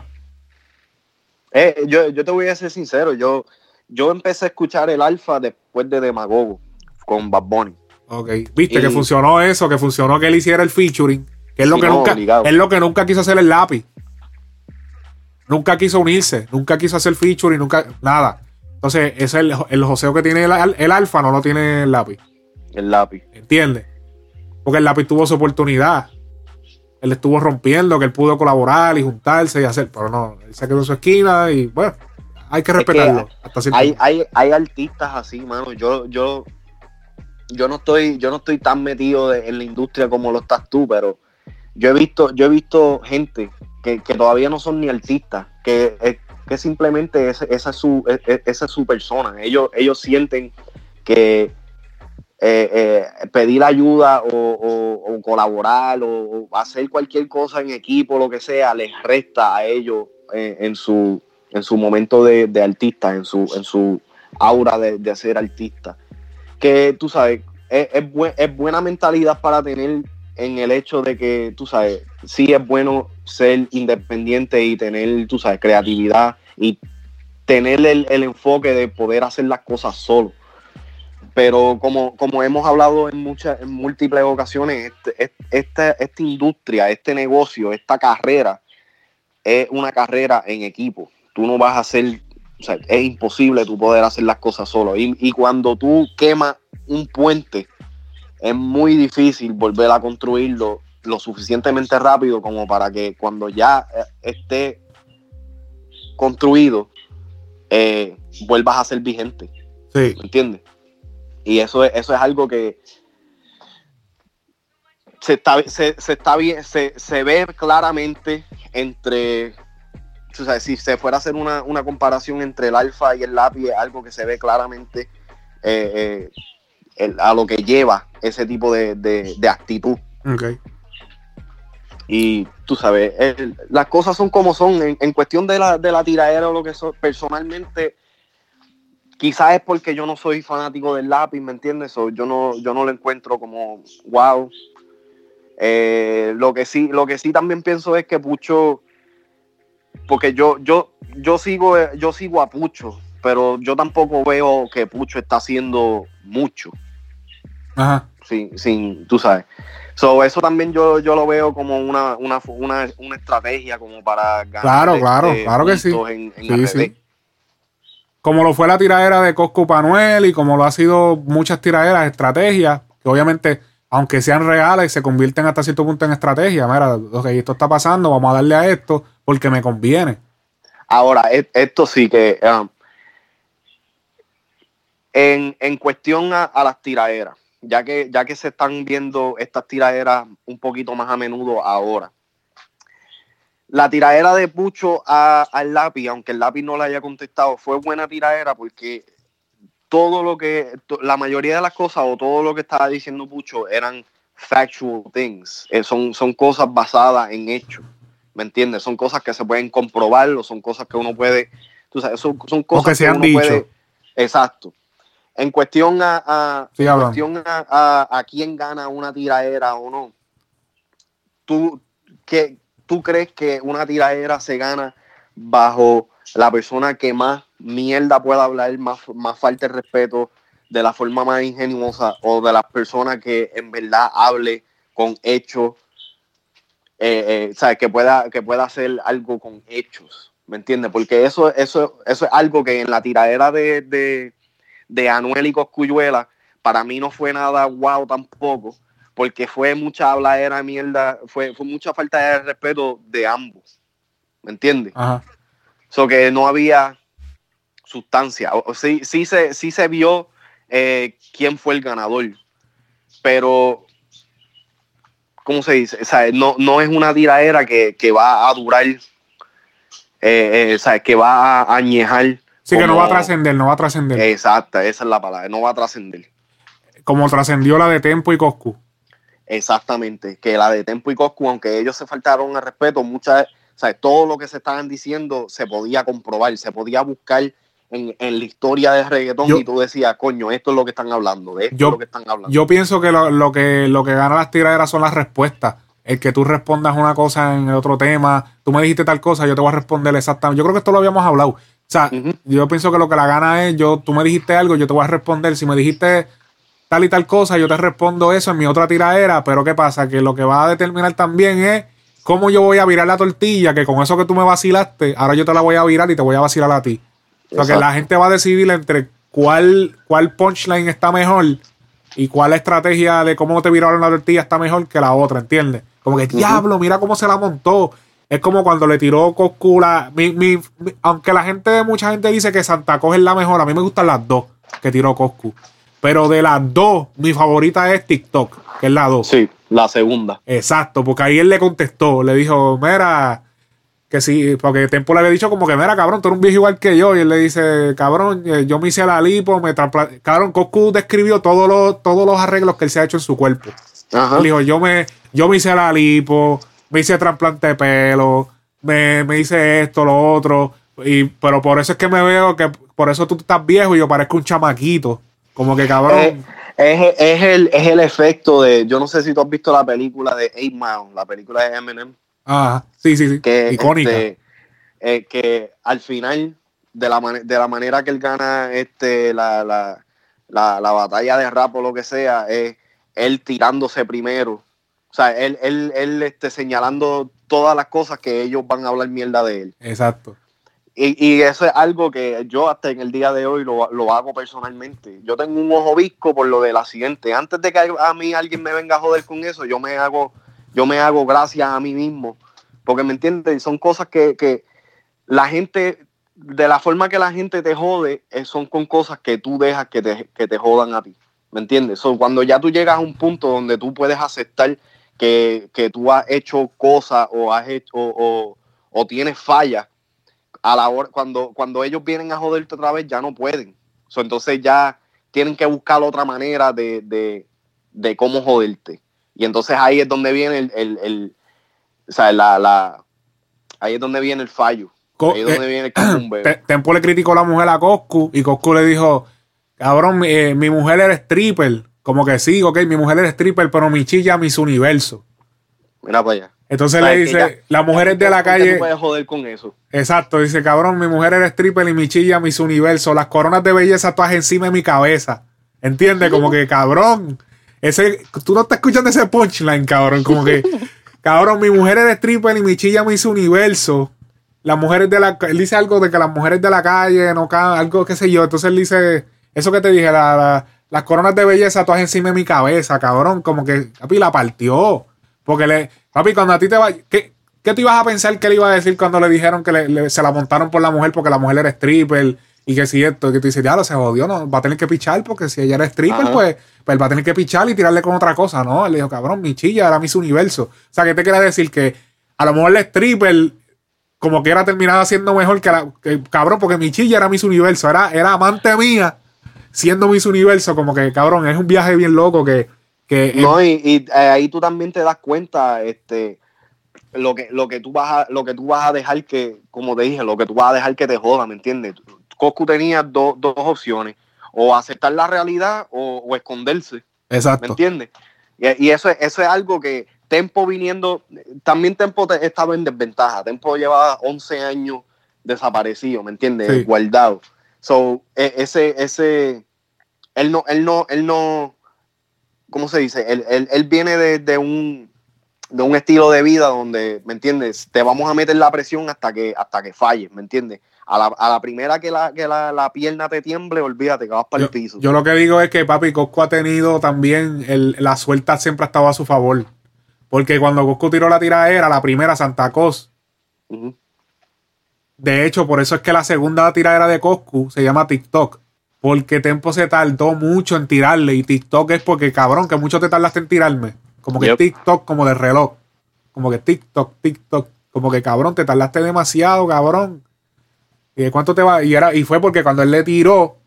Eh, yo, yo te voy a ser sincero, yo, yo empecé a escuchar el alfa después de Demagogo con Bad Bunny. Ok, viste Y- que funcionó eso, que funcionó que él hiciera el featuring, que es lo que no, nunca, obligado. es lo que nunca quiso hacer el lápiz. Nunca quiso unirse, nunca quiso hacer featuring, nunca, nada. Entonces, ese es el, el joseo que tiene el, el alfa, no lo tiene el lápiz. El lápiz. ¿Entiendes? Porque el lápiz tuvo su oportunidad. Él estuvo rompiendo, que él pudo colaborar y juntarse y hacer, pero no, él se quedó en su esquina y bueno, hay que Es que respetarlo. hasta cierto Hay, punto. hay, hay artistas así, mano. Yo, yo, yo no estoy, yo no estoy tan metido de- en la industria como lo estás tú, pero yo he visto, yo he visto gente que, que todavía no son ni artistas, que, eh, que simplemente ese- esa es su, e- e- esa es su persona. Ellos, ellos sienten que eh, eh, pedir ayuda o, o- o colaborar o, o hacer cualquier cosa en equipo, lo que sea, les resta a ellos eh, en su en su momento de, de artista, en su, en su aura de, de ser artista. Que tú sabes, es, es, buen- es buena mentalidad para tener en el hecho de que, tú sabes, sí es bueno ser independiente y tener, tú sabes, creatividad y tener el, el enfoque de poder hacer las cosas solo. Pero como, como hemos hablado en muchas, en múltiples ocasiones, este- este- esta, esta industria, este negocio, esta carrera, es una carrera en equipo. Tú no vas a hacer, o sea, es imposible tú poder hacer las cosas solo. Y, y cuando tú quemas un puente, es muy difícil volver a construirlo lo suficientemente rápido como para que cuando ya eh, esté construido, eh, vuelvas a ser vigente. Sí. ¿Me entiendes? Y eso es, eso es algo que se está, se, se está bien, se, se ve claramente entre. O sea, si se fuera a hacer una, una comparación entre el alfa y el lápiz, es algo que se ve claramente eh, eh, el- a lo que lleva ese tipo de, de- de actitud. Ok. Y tú sabes, el- las cosas son como son. En, en cuestión de la, de la tiradera o lo que son, personalmente, quizás es porque yo no soy fanático del lápiz, ¿me entiendes? O yo no, yo no lo encuentro como wow. Eh, lo que sí, lo que sí también pienso es que Pucho, porque yo, yo, yo sigo, yo sigo a Pucho, pero yo tampoco veo que Pucho está haciendo mucho Ajá. sin, sin tú sabes. So, eso también yo, yo lo veo como una, una, una, una estrategia como para ganar Claro, claro, claro que sí. en, en Sí. Como lo fue la tiradera de Cosco Panuel y como lo ha sido muchas tiraderas, estrategias, que obviamente, aunque sean reales, se convierten hasta cierto punto en estrategia. Mira, ok, esto está pasando, vamos a darle a esto porque me conviene. Ahora, e- esto sí que um, en, en cuestión a, las tiraderas, ya que, ya que se están viendo estas tiraderas un poquito más a menudo ahora. La tiradera de Pucho al lápiz, aunque el lápiz no le haya contestado, fue buena tiradera porque todo lo que, la mayoría de las cosas o todo lo que estaba diciendo Pucho eran factual things, Eh, son, son cosas basadas en hechos, ¿me entiendes? Son cosas que se pueden comprobar o son cosas que uno puede, tú sabes, son, son cosas que se han uno dicho. puede, exacto. En cuestión a, a- Sí, en cuestión a, a- a quién gana una tiradera o no, tú, ¿qué, ¿tú crees que una tiradera se gana bajo la persona que más mierda pueda hablar, más, más falta de respeto, de la forma más ingeniosa, o de las personas que en verdad hable con hechos, eh, eh, ¿sabes? Que pueda, que pueda hacer algo con hechos, ¿me entiendes? Porque eso, eso, eso es algo que en la tiradera de, de, de Anuel y Coscuyuela, para mí no fue nada guau tampoco, porque fue mucha habladera de mierda, fue, fue mucha falta de respeto de ambos, ¿me entiendes? Ajá. So que no había sustancia. O, o sí, sí, se, sí se vio eh, quién fue el ganador, pero, ¿cómo se dice? O sea, no, no es una tiradera que, que va a durar, eh, eh, o sea, que va a añejar. Sí, que no va a trascender, no va a trascender. Exacta, esa es la palabra, no va a trascender. Como trascendió la de Tempo y Coscu. Exactamente, que la de Tempo y Coscu, aunque ellos se faltaron al respeto, muchas, o sea, todo lo que se estaban diciendo se podía comprobar, se podía buscar en, en la historia del reggaetón Yo- y tú decías, coño, esto es lo que están hablando, de esto Yo- es lo que están hablando. Yo pienso que lo, lo que lo que gana las tiraderas son las respuestas. El que tú respondas una cosa en otro tema, tú me dijiste tal cosa, yo te voy a responder exactamente. Yo creo que esto lo habíamos hablado. O sea, yo pienso que lo que la gana es, yo, tú me dijiste algo, yo te voy a responder. Si me dijiste tal y tal cosa, yo te respondo eso en mi otra tiradera. Pero ¿qué pasa? Que lo que va a determinar también es cómo yo voy a virar la tortilla, que con eso que tú me vacilaste, ahora yo te la voy a virar y te voy a vacilar a ti. O sea, que Exacto. la gente va a decidir entre cuál, cuál punchline está mejor y cuál estrategia de cómo te viraron la tortilla está mejor que la otra, ¿entiendes? Como que, diablo, mira cómo se la montó. Es como cuando le tiró Coscu la... mi- mi- mi- aunque la gente, mucha gente dice que Santa Cruz es la mejor, a mí me gustan las dos que tiró Coscu. Pero de las dos, mi favorita es TikTok, que es la dos. Sí, la segunda. Exacto, porque ahí él le contestó, le dijo, mira, que sí, porque Tempo le había dicho como que, mira, cabrón, tú eres un viejo igual que yo, y él le dice, cabrón, eh, yo me hice la lipo, me traspla-". Cabrón, Coscu describió todos los, todos los arreglos que él se ha hecho en su cuerpo. Ajá. Él dijo, yo me, yo me hice la lipo, me hice trasplante de pelo, me, me hice esto, lo otro, y, pero por eso es que me veo que, por eso tú estás viejo y yo parezco un chamaquito. Como que, cabrón, Eh, es, es el, es el efecto de, yo no sé si tú has visto la película de Eight Mile, la película de Eminem. Ah, sí, sí, sí, que, icónica. este, eh, que al final, de la, de la manera que él gana este, la, la, la, la batalla de rap o lo que sea, es él tirándose primero. O sea, él, él, él este, señalando todas las cosas que ellos van a hablar mierda de él. Exacto. Y, y eso es algo que yo hasta en el día de hoy lo, lo hago personalmente. Yo tengo un ojo visco por lo de la siguiente. Antes de que a mí alguien me venga a joder con eso, yo me hago, yo me hago gracias a mí mismo. Porque me entiendes, son cosas que, que la gente, de la forma que la gente te jode, eh, son con cosas que tú dejas que te, que te jodan a ti. ¿Me entiendes? Cuando ya tú llegas a un punto donde tú puedes aceptar que, que tú has hecho cosas o has hecho o, o- o tienes fallas, a la hora, cuando, cuando ellos vienen a joderte otra vez, ya no pueden. So, entonces ya tienen que buscar otra manera de, de, de cómo joderte. Y entonces ahí es donde viene el, el, el- o sea, la, la, ahí es donde viene el fallo. Co- Ahí es donde eh, viene el cacumbeo. Te- Tempo le criticó a la mujer a Coscu y Coscu le dijo, cabrón, mi, eh, mi mujer era stripper. Como que sí, ok, mi mujer era stripper, pero mi chilla mis universo. Mira para allá. Entonces O sea, le dice, ya- las mujeres de la ¿por qué tú calle, puedes joder con eso? exacto, dice, cabrón, mi mujer era stripper y mi chilla mis universo. Las coronas de belleza todas encima de mi cabeza. ¿Entiendes? Como que, cabrón, ese, tú no estás escuchando ese punchline, cabrón. Como que, cabrón, mi mujer era stripper y mi chilla mis universo. Las mujeres de la él dice algo de que las mujeres de la calle no caen, algo qué sé yo. Entonces él dice, eso que te dije, la- la- las coronas de belleza todas encima de mi cabeza, cabrón. Como que, papi, la partió. Porque le, papi, cuando a ti te va, ¿qué, qué tú ibas a pensar que él iba a decir cuando le dijeron que le- le- se la montaron por la mujer porque la mujer era stripper Y que si esto, que tú dices, ya lo se jodió, no, va a tener que pichar porque si ella era stripper, pues, pues él va a tener que pichar y tirarle con otra cosa, ¿no? Él le dijo, cabrón, mi chilla era Miss Universo. O sea, ¿qué te quiere decir? Que a lo mejor la stripper como que era terminada siendo mejor que la, que, cabrón, porque mi chilla era Miss Universo, era, era amante mía siendo Miss Universo, como que, cabrón, es un viaje bien loco que... que No, y, y, eh, ahí tú también te das cuenta, este, lo que, lo que tú vas a, lo que tú vas a dejar que, como te dije, lo que tú vas a dejar que te joda, ¿me entiendes? Coscu tenía do- dos opciones, o aceptar la realidad o, o esconderse, ¿me exacto. entiendes? Y, y eso, es- eso es algo que Tempo viniendo, también Tempo te- estaba en desventaja, Tempo llevaba 11 años desaparecido, ¿me entiendes? Sí. Guardado. So, e- ese, ese, él no, él no, él no, ¿cómo se dice? Él, él- él viene de, de un, de un estilo de vida donde, ¿me entiendes? Te vamos a meter la presión hasta que, hasta que falles, ¿me entiendes? A la, a la primera que, la, que la, la pierna te tiemble, olvídate que vas para Yo, el piso. yo lo que digo es que papi Cosco ha tenido también el- la suelta siempre ha estado a su favor. Porque cuando Cosco tiró la tiradera, la primera Santa Cos, de hecho, por eso es que la segunda tiradera de Coscu se llama TikTok. Porque Tempo se tardó mucho en tirarle. Y TikTok es porque, cabrón, que mucho te tardaste en tirarme. Como que Yep. TikTok, como de reloj. Como que TikTok, TikTok. Como que, cabrón, te tardaste demasiado, cabrón. ¿Y de cuánto te va? Y, era, y fue porque cuando él le tiró,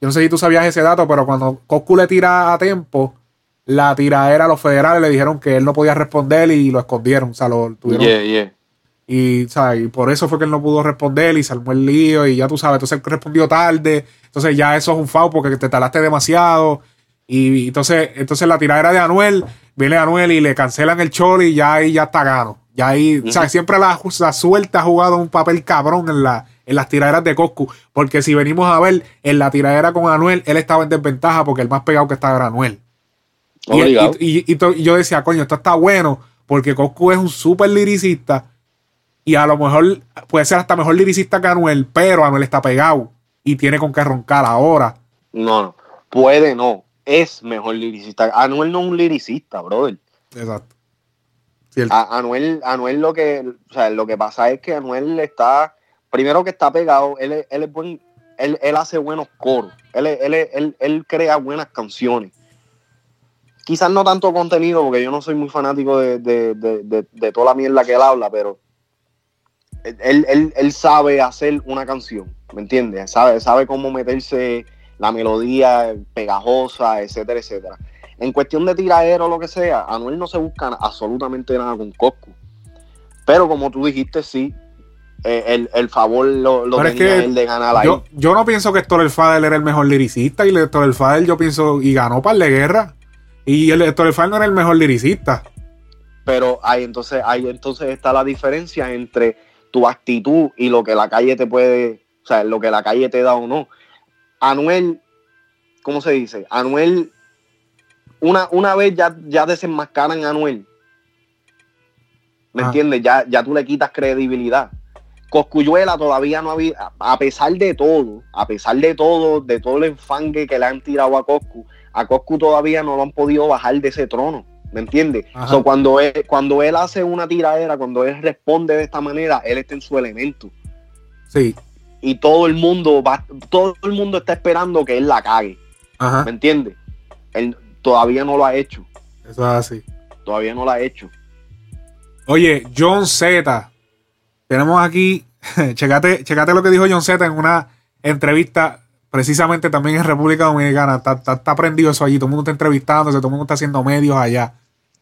yo no sé si tú sabías ese dato, pero cuando Coscu le tira a Tempo, la tiradera a los federales le dijeron que él no podía responder y lo escondieron. O sea, lo tuvieron Yeah, yeah. y, ¿sabes? y por eso fue que él no pudo responder y se armó el lío y ya tú sabes, entonces él respondió tarde, entonces ya eso es un FAO porque te talaste demasiado y entonces, entonces la tiradera de Anuel, viene Anuel y le cancelan el choli y ya ahí ya está gano. Ya ahí, o sea, siempre la, la suerte ha jugado un papel cabrón en, la, en las tiraderas de Coscu, porque si venimos a ver, en la tiradera con Anuel, él estaba en desventaja porque el más pegado que estaba era Anuel. Y, y- yo decía, coño, esto está bueno porque Coscu es un súper liricista y a lo mejor puede ser hasta mejor liricista que Anuel, pero Anuel está pegado y tiene con qué roncar ahora. No, no. Puede no. Es mejor liricista. Anuel no es un liricista, brother. Exacto. A- Anuel, Anuel lo que, o sea, lo que pasa es que Anuel está, primero que está pegado, él, él es buen, él, él hace buenos coros, él, él, él, crea buenas canciones. Quizás no tanto contenido, porque yo no soy muy fanático de, de- de- de- toda la mierda que él habla, pero él sabe hacer una canción, ¿me entiendes? Sabe, sabe cómo meterse la melodía pegajosa, etcétera, etcétera. En cuestión de tiradero o lo que sea, Anuel no se busca absolutamente nada con Coscu. Pero como tú dijiste, sí, eh, el, el favor lo, lo Pero es tenía que él de ganar ahí. Yo, yo no pienso que Héctor el Fadel era el mejor liricista y Héctor el Fadel yo pienso y ganó par de guerra y el Héctor el Fadel no era el mejor liricista. Pero ahí entonces, ahí entonces está la diferencia entre tu actitud y lo que la calle te puede, o sea, lo que la calle te da o no. Anuel, ¿cómo se dice? Anuel, una, una vez ya, ya desenmascaran a Anuel. ¿Me Ah. entiendes? Ya, ya tú le quitas credibilidad. Coscuyuela todavía no había, a a pesar de todo, a pesar de todo, de todo el enfangue que le han tirado a Coscu, a Coscu todavía no lo han podido bajar de ese trono. ¿Me entiendes? So, cuando, él, cuando él hace una tiradera, cuando él responde de esta manera, él está en su elemento. Sí. Y todo el mundo va, todo el mundo está esperando que él la cague. Ajá. ¿Me entiendes? Él todavía no lo ha hecho. Eso es así. Todavía no lo ha hecho. Oye, John Z. Tenemos aquí, checate, checate lo que dijo John Z en una entrevista, precisamente también en República Dominicana. Está, está, está prendido eso allí, todo el mundo está entrevistándose, todo el mundo está haciendo medios allá.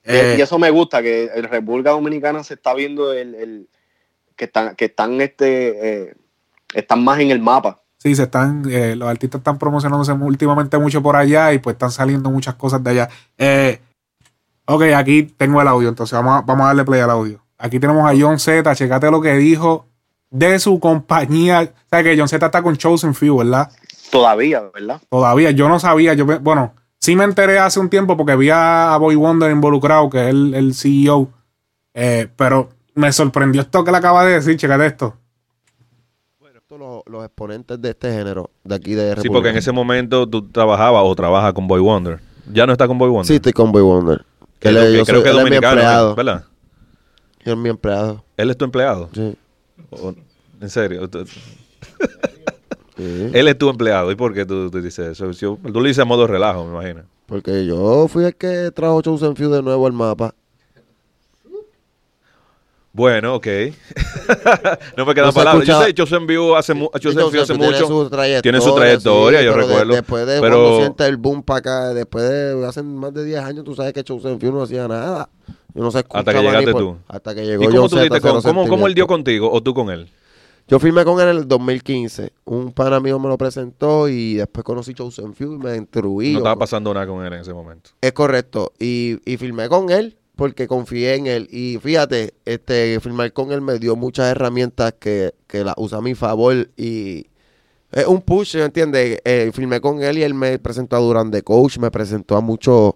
Eh, y eso me gusta, que en República Dominicana se está viendo el, el- que están, que están este eh, están más en el mapa. Sí, se están, eh, los artistas están promocionándose últimamente mucho por allá y pues están saliendo muchas cosas de allá. Eh, ok, aquí tengo el audio, entonces vamos a, vamos a darle play al audio. Aquí tenemos a John Z, checate lo que dijo de su compañía. ¿Sabes que John Z está con Chosen Few, verdad? Todavía, ¿verdad? Todavía, yo no sabía, yo bueno, sí me enteré hace un tiempo porque vi a Boy Wonder involucrado, que es el, el CEO, eh, pero me sorprendió esto que le acaba de decir, checate esto. Los, los exponentes de este género de aquí de Sí, República. porque en ese momento tú trabajabas o trabajas con Boy Wonder. Ya no está con Boy Wonder. Sí, estoy con Boy Wonder. Que que- yo creo soy- que es él es mi dominicano, empleado. ¿verdad? Él es mi empleado. Él es tu empleado. Sí. O- En serio. Sí, Él es tu empleado. ¿Y por qué tú, tú dices eso? Yo- tú lo dices a modo relajo, me imagino. Porque yo fui el que trajo Chosen Few de nuevo al mapa. Bueno, ok. no me quedan No palabras. Yo sé, Chosen View hace, mu- Chosen View hace tiene mucho. su trayectoria, tiene su trayectoria, sí, yo pero de- recuerdo. después de pero cuando siente el boom para acá, después de hace más de 10 años, tú sabes que Chosen Few no hacía nada. Yo no se Hasta que llegaste por- tú. Hasta que ¿Y llegó cómo John tú diste Z, con, Cero cómo, cómo él dio contigo o tú con él? Yo firmé con él en el 2015. Un pana mío me lo presentó y después conocí Chosen Few y me instruí. No estaba pasando nada con él en ese momento. Es correcto. Y, y firmé con él porque confié en él. Y fíjate, este, firmar con él me dio muchas herramientas que, que las usa a mi favor. Y es un push, ¿me entiendes? Eh, firmé con él y él me presentó a Durán de Coach, me presentó a muchos,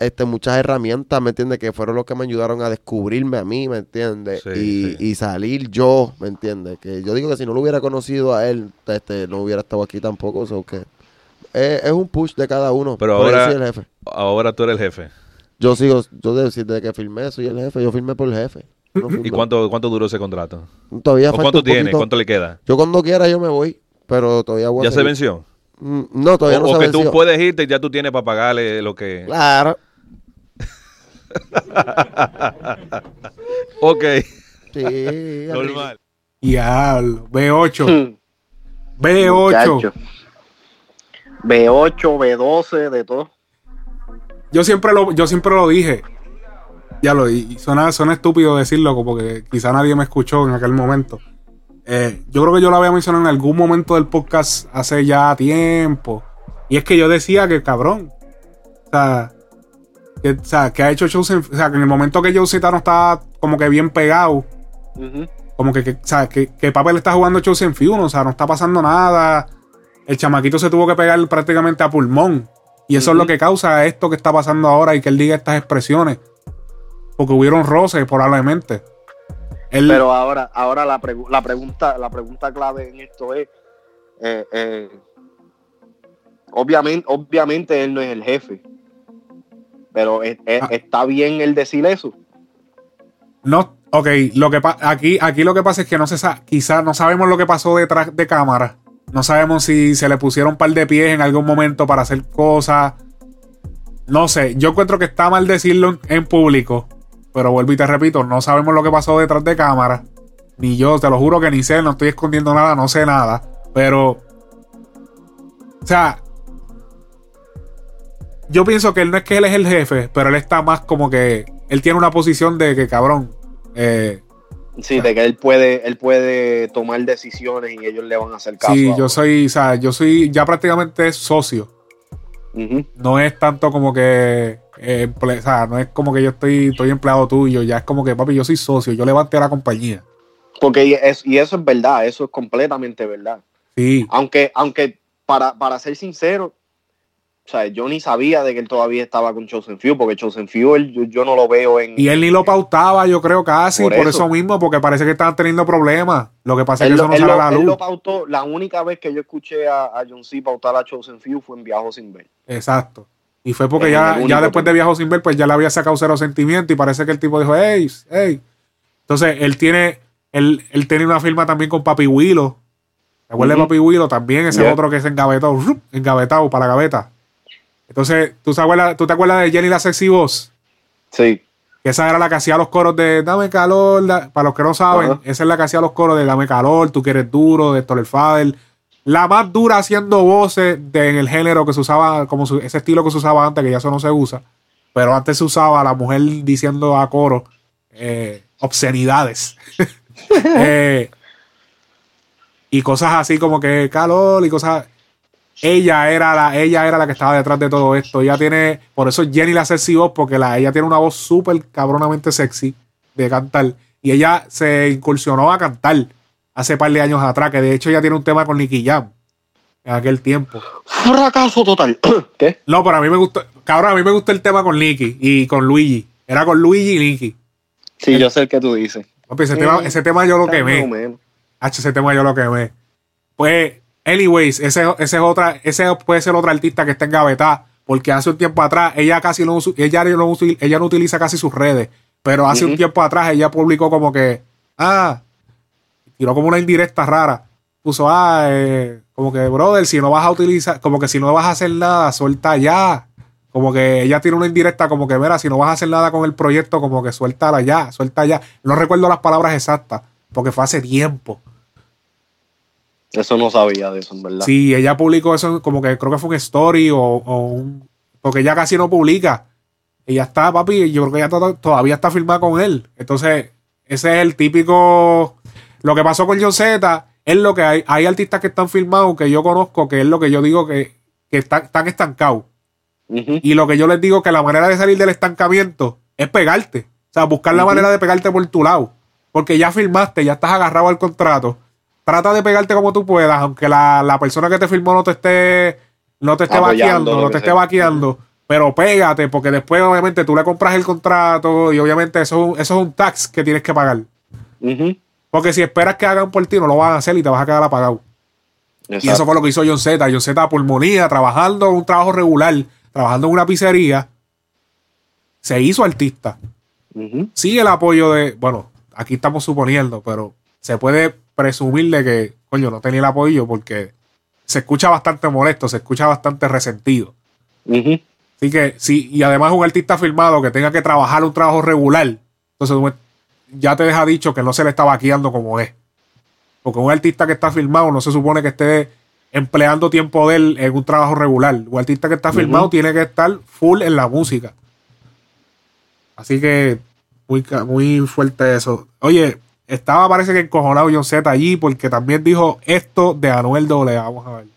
este, muchas herramientas, ¿me entiendes? Que fueron los que me ayudaron a descubrirme a mí, ¿me entiendes? Sí, y, sí. y salir yo, ¿me entiendes? Que yo digo que si no lo hubiera conocido a él, este, no hubiera estado aquí tampoco. so que es, es un push de cada uno. Pero ahora- soy el jefe. Ahora tú eres el jefe. Yo sigo, yo desde que firmé, soy el jefe. Yo firmé por el jefe. No. ¿Y cuánto, cuánto duró ese contrato? Todavía ¿O falta cuánto tiene? poquito. ¿Cuánto le queda? Yo cuando quiera yo me voy, pero todavía voy a ¿Ya se venció? Mm, No, todavía o no o se que venció. tú puedes irte y ya tú tienes para pagarle lo que... Claro. Ok, Sí. normal. Diablo. B8. Hmm, B8. muchacho. B8, B12, de todo. Yo siempre lo, yo siempre lo dije. Ya lo y suena, suena estúpido decirlo, porque quizá nadie me escuchó en aquel momento. Eh, yo creo que yo lo había mencionado en algún momento del podcast hace ya tiempo. Y es que yo decía que cabrón. O sea, que, o sea, que ha hecho Chosen. O sea, que en el momento que Joe Zeta no estaba como que bien pegado. Ujú. Como que, que, o sea, que, que Papel está jugando Chosen Few, o sea, no está pasando nada. El chamaquito se tuvo que pegar prácticamente a pulmón. Y eso es lo que causa esto que está pasando ahora y que él diga estas expresiones. Porque hubieron roces, probablemente. Él, Pero ahora, ahora la, pregu- la pregunta, la pregunta clave en esto es, eh, eh, obviamente, obviamente él no es el jefe, pero es- es- Ah. está bien el decir eso. no, ok, lo que aquí, aquí lo que pasa es que no se sabe, quizás no sabemos lo que pasó detrás de cámara. No sabemos si se le pusieron un par de pies en algún momento para hacer cosas. No sé, yo encuentro que está mal decirlo en, en público. Pero vuelvo y te repito, no sabemos lo que pasó detrás de cámara. Ni yo, te lo juro que ni sé, no estoy escondiendo nada, no sé nada. Pero. O sea. Yo pienso que él no es que él es el jefe, pero él está más como que. Él tiene una posición de que, cabrón. Eh, Sí, de que él puede, él puede tomar decisiones y ellos le van a hacer caso. sí, yo soy. O sea, yo soy ya prácticamente socio. No es tanto como que. eh, o sea, no es como que yo estoy, estoy empleado tuyo. Ya es como que, papi, yo soy socio. Yo levanté la compañía. Porque y, es- y eso es verdad, eso es completamente verdad. Sí. Aunque, aunque para, para ser sincero, o sea, yo ni sabía de que él todavía estaba con Chosen Few, porque Chosen Few él- yo, yo no lo veo en... Y él ni lo pautaba, yo creo casi, por, Por eso. eso. mismo, porque parece que estaban teniendo problemas. Lo que pasa es Él que lo, eso no él sale a la él luz. lo pautó, la única vez que yo escuché a, a John C. pautar a Chosen Few fue en Viajo Sin Ver. Exacto. Y fue porque Es ya, ya después de Viajo Sin Ver, pues ya le había sacado cero sentimiento y parece que el tipo dijo, hey, hey. Entonces, él tiene, él, él tiene una firma también con Papi Willo. ¿Te acuerdas de. Papi Willo? También ese Yeah. otro que se engavetó, engavetado para la gaveta. Entonces, ¿tú te acuerdas, ¿tú te acuerdas de Jenny la Sexy Voz? Sí. Que esa era la que hacía los coros de Dame calor. para los que no saben, esa es la que hacía los coros de Dame calor, Tú quieres duro, de el Fader. La más dura haciendo voces de, en el género que se usaba, como su- ese estilo que se usaba antes, que ya eso no se usa. Pero antes se usaba la mujer diciendo a coro eh, obscenidades. Eh, y cosas así como que calor y cosas. Ella era la, ella era la que estaba detrás de todo esto. Ella tiene, por eso Jenny la sexy voz, porque la, ella tiene una voz súper cabronamente sexy de cantar. Y ella se incursionó a cantar hace par de años atrás, que de hecho ella tiene un tema con Nicky Jam en aquel tiempo. Fracaso total. ¿Qué? No, pero a mí me gustó, cabrón, a mí me gustó el tema con Nicky y con Luigi. Era con Luigi y Nicky. Sí, yo sé el que tú dices. Ese, tema, ese tema yo lo quemé. H, ese tema yo lo quemé. Pues, anyways, ese, ese es otra, ese puede ser otra artista que está engavetada. Porque hace un tiempo atrás, ella casi no, ella no, ella no utiliza casi sus redes. Pero hace un tiempo atrás ella publicó como que, ah, tiró como una indirecta rara. puso, ah, eh, como que, brother, si no vas a utilizar, como que si no vas a hacer nada, suelta ya. Como que ella tiene una indirecta, como que, mira, si no vas a hacer nada con el proyecto, como que suéltala ya, suelta ya. No recuerdo las palabras exactas, porque fue hace tiempo. Eso no sabía de eso, en verdad. Sí, ella publicó eso, como que creo que fue un story o, o un. Porque ella casi no publica. Ella está, papi, yo creo que ella to- todavía está filmada con él. Entonces, ese es el típico. Lo que pasó con John Z es lo que hay. Hay artistas que están filmados que yo conozco, que es lo que yo digo que, que están, están estancados. Y lo que yo les digo que la manera de salir del estancamiento es pegarte. O sea, buscar la manera de pegarte por tu lado. Porque ya firmaste, ya estás agarrado al contrato. Trata de pegarte como tú puedas, aunque la, la persona que te firmó no te esté, no te esté vaqueando, no te esté vaqueando. Pero pégate, porque después obviamente tú le compras el contrato y obviamente eso, es un- eso es un tax que tienes que pagar. Porque si esperas que hagan por ti, no lo van a hacer y te vas a quedar apagado. Y eso Exacto. fue lo que hizo John Z. John Z pulmonía, trabajando un trabajo regular, trabajando en una pizzería, se hizo artista. Sí, el apoyo de, bueno, aquí estamos suponiendo, pero se puede presumir de que, coño, no tenía el apoyo porque se escucha bastante molesto, se escucha bastante resentido. Así que sí, y además un artista firmado que tenga que trabajar un trabajo regular, entonces ya te deja dicho que no se le está vaqueando como es. Porque un artista que está firmado no se supone que esté empleando tiempo de él en un trabajo regular. Un artista que está firmado tiene que estar full en la música. Así que muy, muy fuerte eso. Oye, estaba parece que encojonado John Z allí porque también dijo esto de Anuel Doble. Vamos a ver. Vamos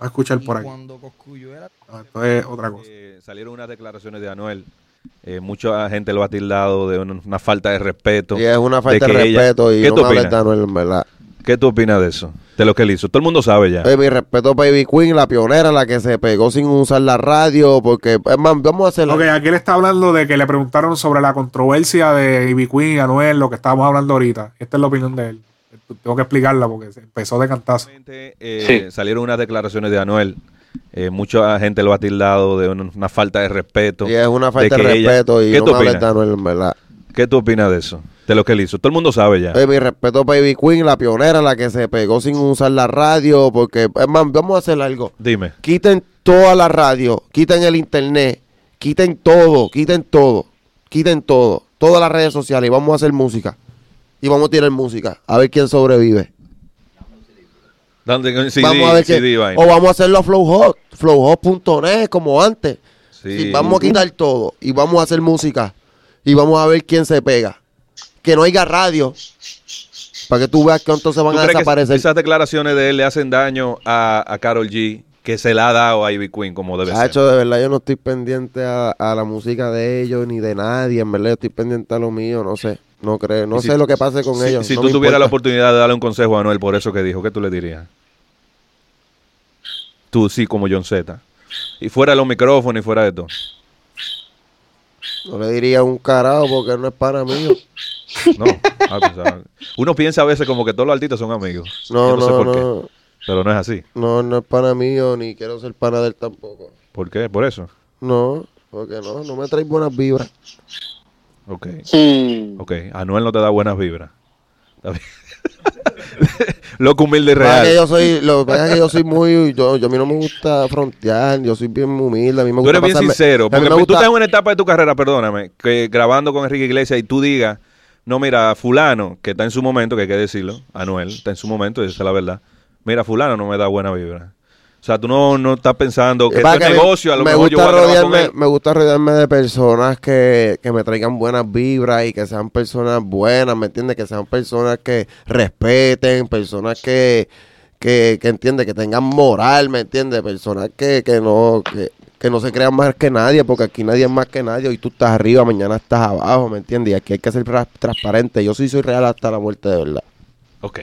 a escuchar por aquí. Cuando esto es otra cosa. Eh, salieron unas declaraciones de Anuel. Eh, mucha gente lo ha tildado de una, una falta de respeto. Y es una falta de, ella- respeto y ¿Qué no tú opinas? de Anuel, en verdad. ¿Qué tú opinas de eso? De lo que él hizo. Todo el mundo sabe ya. Eh, mi respeto para Baby Queen, la pionera, la que se pegó sin usar la radio, porque, es más, vamos a hacerlo. Ok, aquí él está hablando de que le preguntaron sobre la controversia de Ivy Queen y Anuel, lo que estábamos hablando ahorita. Esta es la opinión de él. Tengo que explicarla porque se empezó de cantazo. Eh, Sí. Salieron unas declaraciones de Anuel. Eh, mucha gente lo ha tildado de una, una falta de respeto. Y es una falta de, ella- respeto y ¿Qué no tú hables de opinas? Anuel, en verdad. ¿Qué tú opinas de eso? De lo que él hizo. Todo el mundo sabe ya. Eh, mi respeto para Baby Queen, la pionera, la que se pegó sin usar la radio, porque, vamos a hacer algo. Dime. Quiten toda la radio, quiten el internet, quiten todo, quiten todo, quiten todo, todas las redes sociales y vamos a hacer música. Y vamos a tirar música, a ver quién sobrevive. ¿Dónde- CD, vamos a ver CD, o vamos a hacerlo a Flowhot, flowhot.net como antes. Sí. Sí, vamos a quitar todo y vamos a hacer música y vamos a ver quién se pega. Que no haya radio para que tú veas que entonces van ¿Tú a desaparecer. esas declaraciones de él le hacen daño a, a Carol G que se la ha dado a Ivy Queen como debe ser? Hacho, de verdad yo no estoy pendiente a, a la música de ellos ni de nadie, en verdad yo estoy pendiente a lo mío, no sé, no creo, no si- sé lo que pase con si, ellos. Si no tú tuvieras la oportunidad de darle un consejo a Anuel por eso que dijo, ¿qué tú le dirías? Tú sí, como John Z. Y fuera de los micrófonos y fuera de todo. No le diría un carajo porque no es para mí. No. Ah, pues, ah, Uno piensa a veces como que todos los artistas son amigos. No, Yo no, sé no, qué. Pero no es así. no, no es para mí ni quiero ser pana de él tampoco. ¿Por qué? Por eso. No, porque no, no me trae buenas vibras. Ok. Hmm. Ok. Anuel no te da buenas vibras. Está bien. Loco humilde y Lo que real. yo soy, lo que pasa es que yo soy muy, yo, yo a mí no me gusta frontear, yo soy bien humilde, a mí me Tú gusta eres bien pasarme- sincero, porque me tú gusta- estás en una etapa de tu carrera, perdóname, que grabando con Enrique Iglesias y tú digas, no, mira, fulano, que está en su momento, que hay que decirlo, Anuel, está en su momento, y esa es la verdad. Mira, fulano no me da buena vibra. O sea, tú no, no estás pensando que es mí negocio, a lo me mejor yo gusta voy a rodearme, me gusta rodearme de personas que, que me traigan buenas vibras y que sean personas buenas, ¿me entiendes? Que sean personas que respeten, personas que, que, que entiende, que tengan moral, ¿me entiendes? Personas que, que no, que, que no se crean más que nadie, porque aquí nadie es más que nadie, hoy tú estás arriba, mañana estás abajo, ¿me entiendes? Y aquí hay que ser tra- transparente. Yo sí soy real hasta la muerte de verdad. Ok.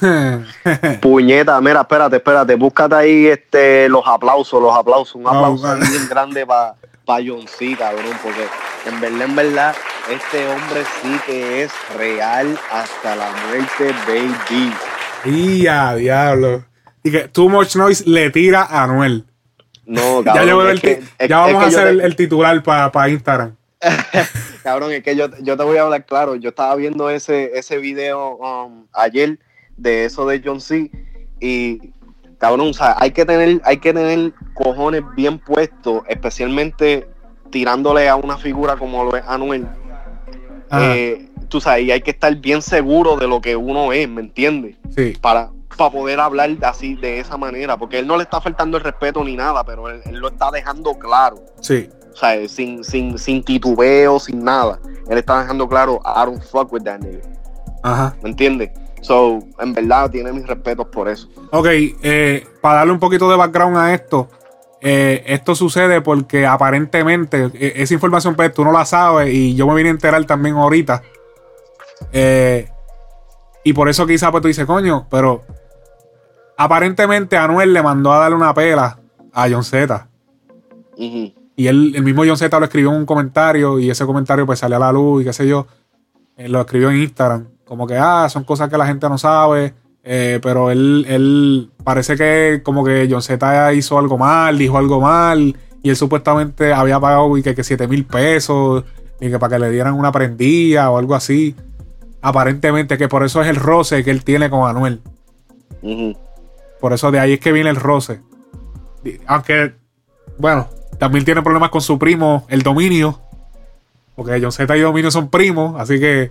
Puñeta, mira, espérate, espérate, búscate ahí este, los aplausos, los aplausos, un aplauso bien grande para pa John C, cabrón, porque en verdad, en verdad, este hombre sí que es real hasta la muerte, baby. Y a diablo. Y que Too Much Noise le tira a Anuel. No, Ya, cabrón, es el que- ti- es- ya vamos a hacer te- el, titular para Instagram. Cabrón, es que yo, yo te voy a hablar claro. Yo estaba viendo ese, ese video um, ayer de eso de John C. Y cabrón, o sea, hay que tener, hay que tener cojones bien puestos, especialmente tirándole a una figura como lo es Anuel. Eh, tú sabes, y hay que estar bien seguro de lo que uno es, ¿me entiendes? Sí. Para, para poder hablar así, de esa manera, porque él no le está faltando el respeto ni nada, pero él, él lo está dejando claro. Sí. O sea, sin, sin, sin titubeo, sin nada. Él está dejando claro, I don't fuck with that nigga. Ajá. ¿Me entiendes? So, en verdad, tiene mis respetos por eso. Ok, eh, para darle un poquito de background a esto, eh, esto sucede porque aparentemente eh, esa información pues tú no la sabes y yo me vine a enterar también ahorita. Eh, y por eso quizá pues tú dices, coño, pero aparentemente Anuel le mandó a darle una pela a John Z. Y él, el mismo John Z lo escribió en un comentario y ese comentario pues salió a la luz y qué sé yo. Él lo escribió en Instagram. Como que, ah, son cosas que la gente no sabe. eh, pero él, él parece que como que John Z hizo algo mal, dijo algo mal. Y él supuestamente había pagado y que, que 7 mil pesos. Y que para que le dieran una prendida o algo así. Aparentemente que por eso es el roce que él tiene con Anuel. Por eso de ahí es que viene el roce. Aunque, bueno, también tiene problemas con su primo, el dominio. Porque John Z y Dominio son primos, así que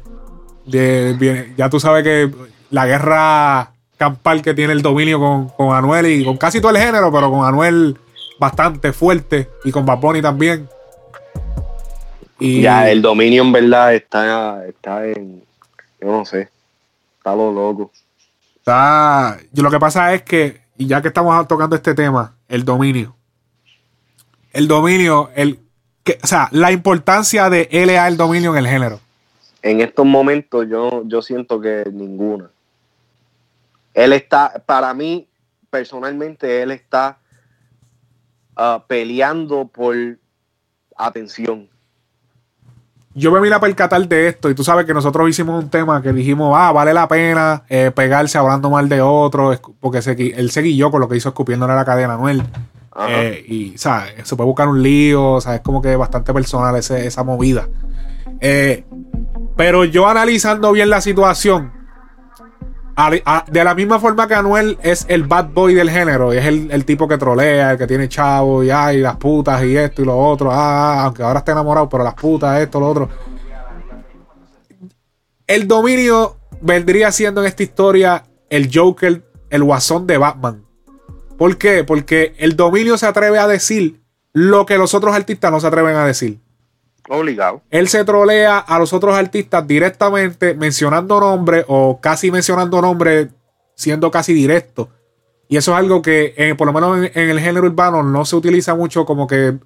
de- ya tú sabes que la guerra campal que tiene el dominio con, con Anuel y con casi todo el género, pero con Anuel bastante fuerte y con Bad también. Y Ya el dominio en verdad está, está en, yo no sé, está lo loco. Está, yo lo que pasa es que, y ya que estamos tocando este tema, el dominio. El dominio, el, que, o sea, la importancia de LA el dominio en el género. En estos momentos yo, yo siento que ninguna. Él está, para mí, personalmente, él está ah, peleando por atención. Yo me vine a percatar de esto y tú sabes que nosotros hicimos un tema que dijimos, ah, vale la pena eh, pegarse hablando mal de otro, porque se, él se guilló con lo que hizo escupiéndole a la cadena. Ajá. Eh, y, ¿sabes? Se puede buscar un lío, o sea, es como que bastante personal ese- esa movida. Eh, pero yo analizando bien la situación, de la misma forma que Anuel es el bad boy del género, y es el, el tipo que trolea, el que tiene chavo, y ay, las putas, y esto y lo otro, ah, aunque ahora esté enamorado, pero las putas, esto, lo otro. El dominio vendría siendo en esta historia el Joker, el guasón de Batman. ¿Por qué? Porque el dominio se atreve a decir lo que los otros artistas no se atreven a decir. Obligado. Él se trolea a los otros artistas directamente mencionando nombres o casi mencionando nombres siendo casi directo. Y eso es algo que, eh, por lo menos en, el género urbano, no se utiliza mucho como que,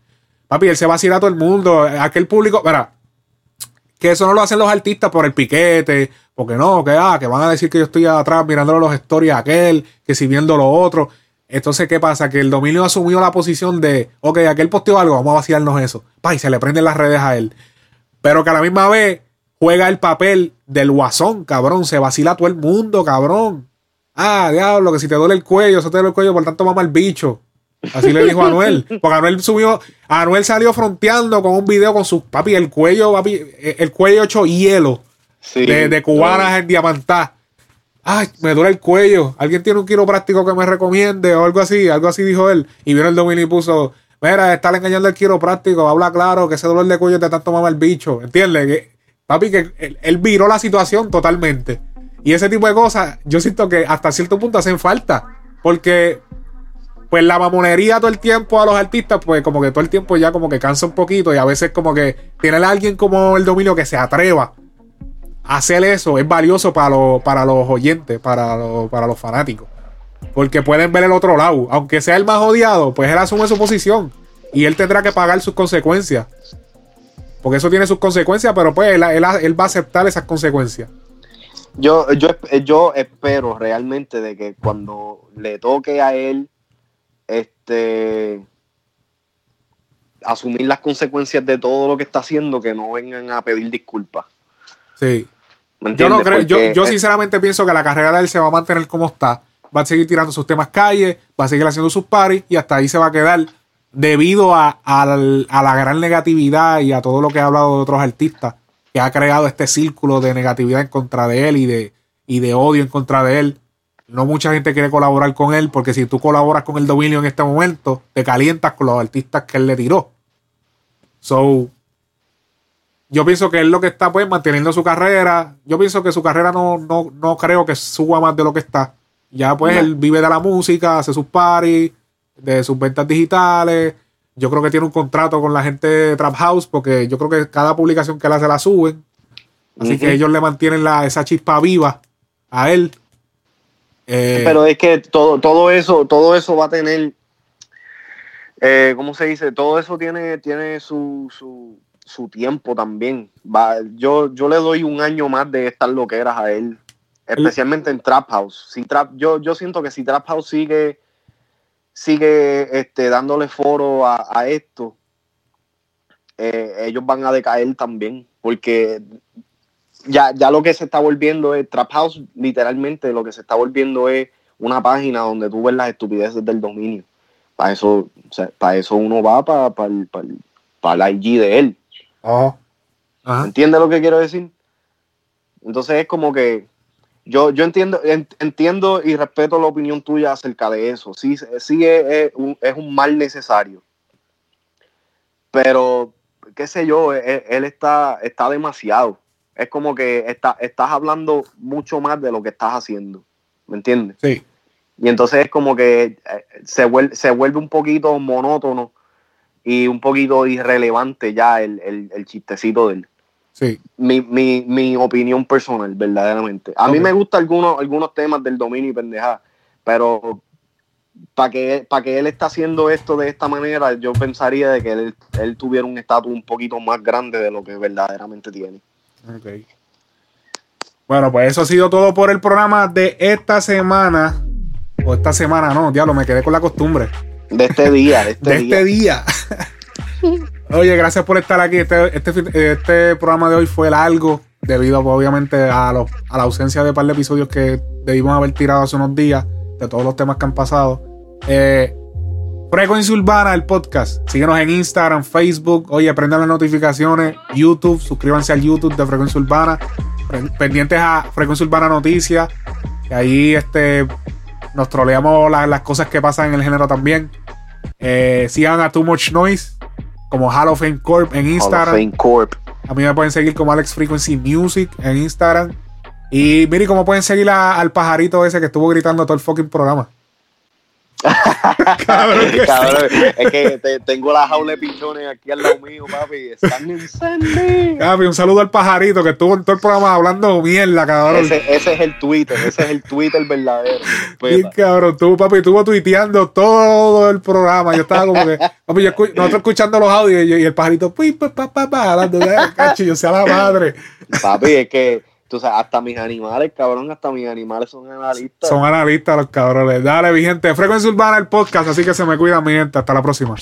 papi, él se vacila a todo el mundo. Aquel público, mira, que eso no lo hacen los artistas por el piquete, porque no, que, ah, que van a decir que yo estoy atrás mirándolo los stories a aquel, que si viendo lo otro. Entonces, ¿qué pasa? Que el dominio asumió la posición de, ok, aquel posteó algo, vamos a vacilarnos eso. Pa, y se le prenden las redes a él. Pero que a la misma vez juega el papel del guasón, cabrón. Se vacila a todo el mundo, cabrón. Ah, diablo, que si te duele el cuello, eso te duele el cuello, por tanto mama el bicho. Así le dijo a Anuel. Porque Anuel subió, Anuel salió fronteando con un video con su papi, el cuello, papi, eh, el cuello hecho hielo Sí. de, de cubanas en diamantá. Ay, me duele el cuello. ¿Alguien tiene un quiropráctico que me recomiende? O algo así, algo así dijo él. Y vino el dominio y puso, mira, está engañando al quiropráctico, habla claro que ese dolor de cuello te tanto mama el bicho. ¿Entiendes? Que, papi, que él, él viró la situación totalmente. Y ese tipo de cosas, yo siento que hasta cierto punto hacen falta. Porque, pues la mamonería todo el tiempo a los artistas, pues como que todo el tiempo ya como que cansa un poquito. Y a veces como que tiene a alguien como el dominio que se atreva hacer eso es valioso para, los para los oyentes, para, los- para los fanáticos. Porque pueden ver el otro lado. Aunque sea el más odiado, pues él asume su posición. Y él tendrá que pagar sus consecuencias. Porque eso tiene sus consecuencias, pero pues él, él- él va a aceptar esas consecuencias. Yo, yo, yo espero realmente de que cuando le toque a él este asumir las consecuencias de todo lo que está haciendo, que no vengan a pedir disculpas. Sí. ¿Me Yo no creo, yo, yo sinceramente pienso que la carrera de él se va a mantener como está. Va a seguir tirando sus temas calle, va a seguir haciendo sus paris y hasta ahí se va a quedar debido a, al- a la gran negatividad y a todo lo que ha hablado de otros artistas que ha creado este círculo de negatividad en contra de él y de, y de odio en contra de él. no mucha gente quiere colaborar con él, porque si tú colaboras con el dominio en este momento, te calientas con los artistas que él le tiró. So, yo pienso que él lo que está, pues, manteniendo su carrera. Yo pienso que su carrera no, no, no creo que suba más de lo que está. Ya, pues, No. él vive de la música, hace sus parties, de sus ventas digitales. Yo creo que tiene un contrato con la gente de Trap House, porque yo creo que cada publicación que él hace la suben. Así que ellos le mantienen la, esa chispa viva a él. Eh, Pero es que todo, todo eso, todo eso va a tener, eh, ¿cómo se dice? Todo eso tiene, tiene su, su, su tiempo también. Va, yo, yo le doy un año más de estas loqueras a él, especialmente en Trap House. Trap, yo, yo siento que si Trap House sigue, sigue este, dándole foro a, esto, eh, ellos van a decaer también, porque ya, ya lo que se está volviendo es Trap House, literalmente lo que se está volviendo es una página donde tú ves las estupideces del dominio. Para eso, para eso uno va para, para, para, para el IG de él. Oh. Ajá. ¿Entiendes lo que quiero decir? Entonces es como que yo, yo entiendo, en- entiendo y respeto la opinión tuya acerca de eso. Sí, sí es, es un, es un mal necesario. Pero, qué sé yo, él, él está, está demasiado. Es como que está, estás hablando mucho más de lo que estás haciendo. ¿Me entiendes? Sí. Y entonces es como que eh, se vuelve, se vuelve un poquito monótono y un poquito irrelevante ya el, el, el chistecito de él. Sí. Mi, mi, mi opinión personal, verdaderamente. A mí Ok. me gustan algunos, algunos temas del dominio y pendeja, pero para que, para que él está haciendo esto de esta manera, yo pensaría de que él, él tuviera un estatus un poquito más grande de lo que verdaderamente tiene. Ok. Bueno, pues eso ha sido todo por el programa de esta semana. O esta semana, no, diablo, me quedé con la costumbre. De este día, de este de día. este día. Oye, gracias por estar aquí. Este, este, este programa de hoy fue largo, debido obviamente a, los- a la ausencia de un par de episodios que debimos haber tirado hace unos días, de todos los temas que han pasado. Eh, Frecuencia Urbana, el podcast. Síguenos en Instagram, Facebook. Oye, prendan las notificaciones. YouTube, suscríbanse al YouTube de Frecuencia Urbana. Pendientes a Frecuencia Urbana Noticias. Y ahí este, nos troleamos la- las cosas que pasan en el género también. Eh, sigan a Too Much Noise como Hall of Fame Corp en Hall of Instagram. Fame Corp. A mí me pueden seguir como Alex Frequency Music en Instagram. Y mire cómo pueden seguir a- al pajarito ese que estuvo gritando todo el fucking programa. Cabrón, que Cabrón, es que te- tengo la jaula de pichones aquí al lado mío, papi. Están incendios. Gaby, un saludo al pajarito que estuvo en todo el programa hablando mierda, cabrón. Ese, ese es el Twitter, ese es el Twitter verdadero. Respeta. cabrón, tú, papi, estuvo tuiteando todo el programa. Yo estaba como que, papi, yo nosotros escuchando los audios y, y el pajarito, pi, pa, pa, pa, pa, hablando de cacho, yo sea la madre. Papi, es que, sabes, hasta mis animales, cabrón, hasta mis animales son analistas. Son analistas los cabrones. Dale, mi gente. Frecuencia Urbana, el podcast, así que se me cuidan, mi gente. Hasta la próxima.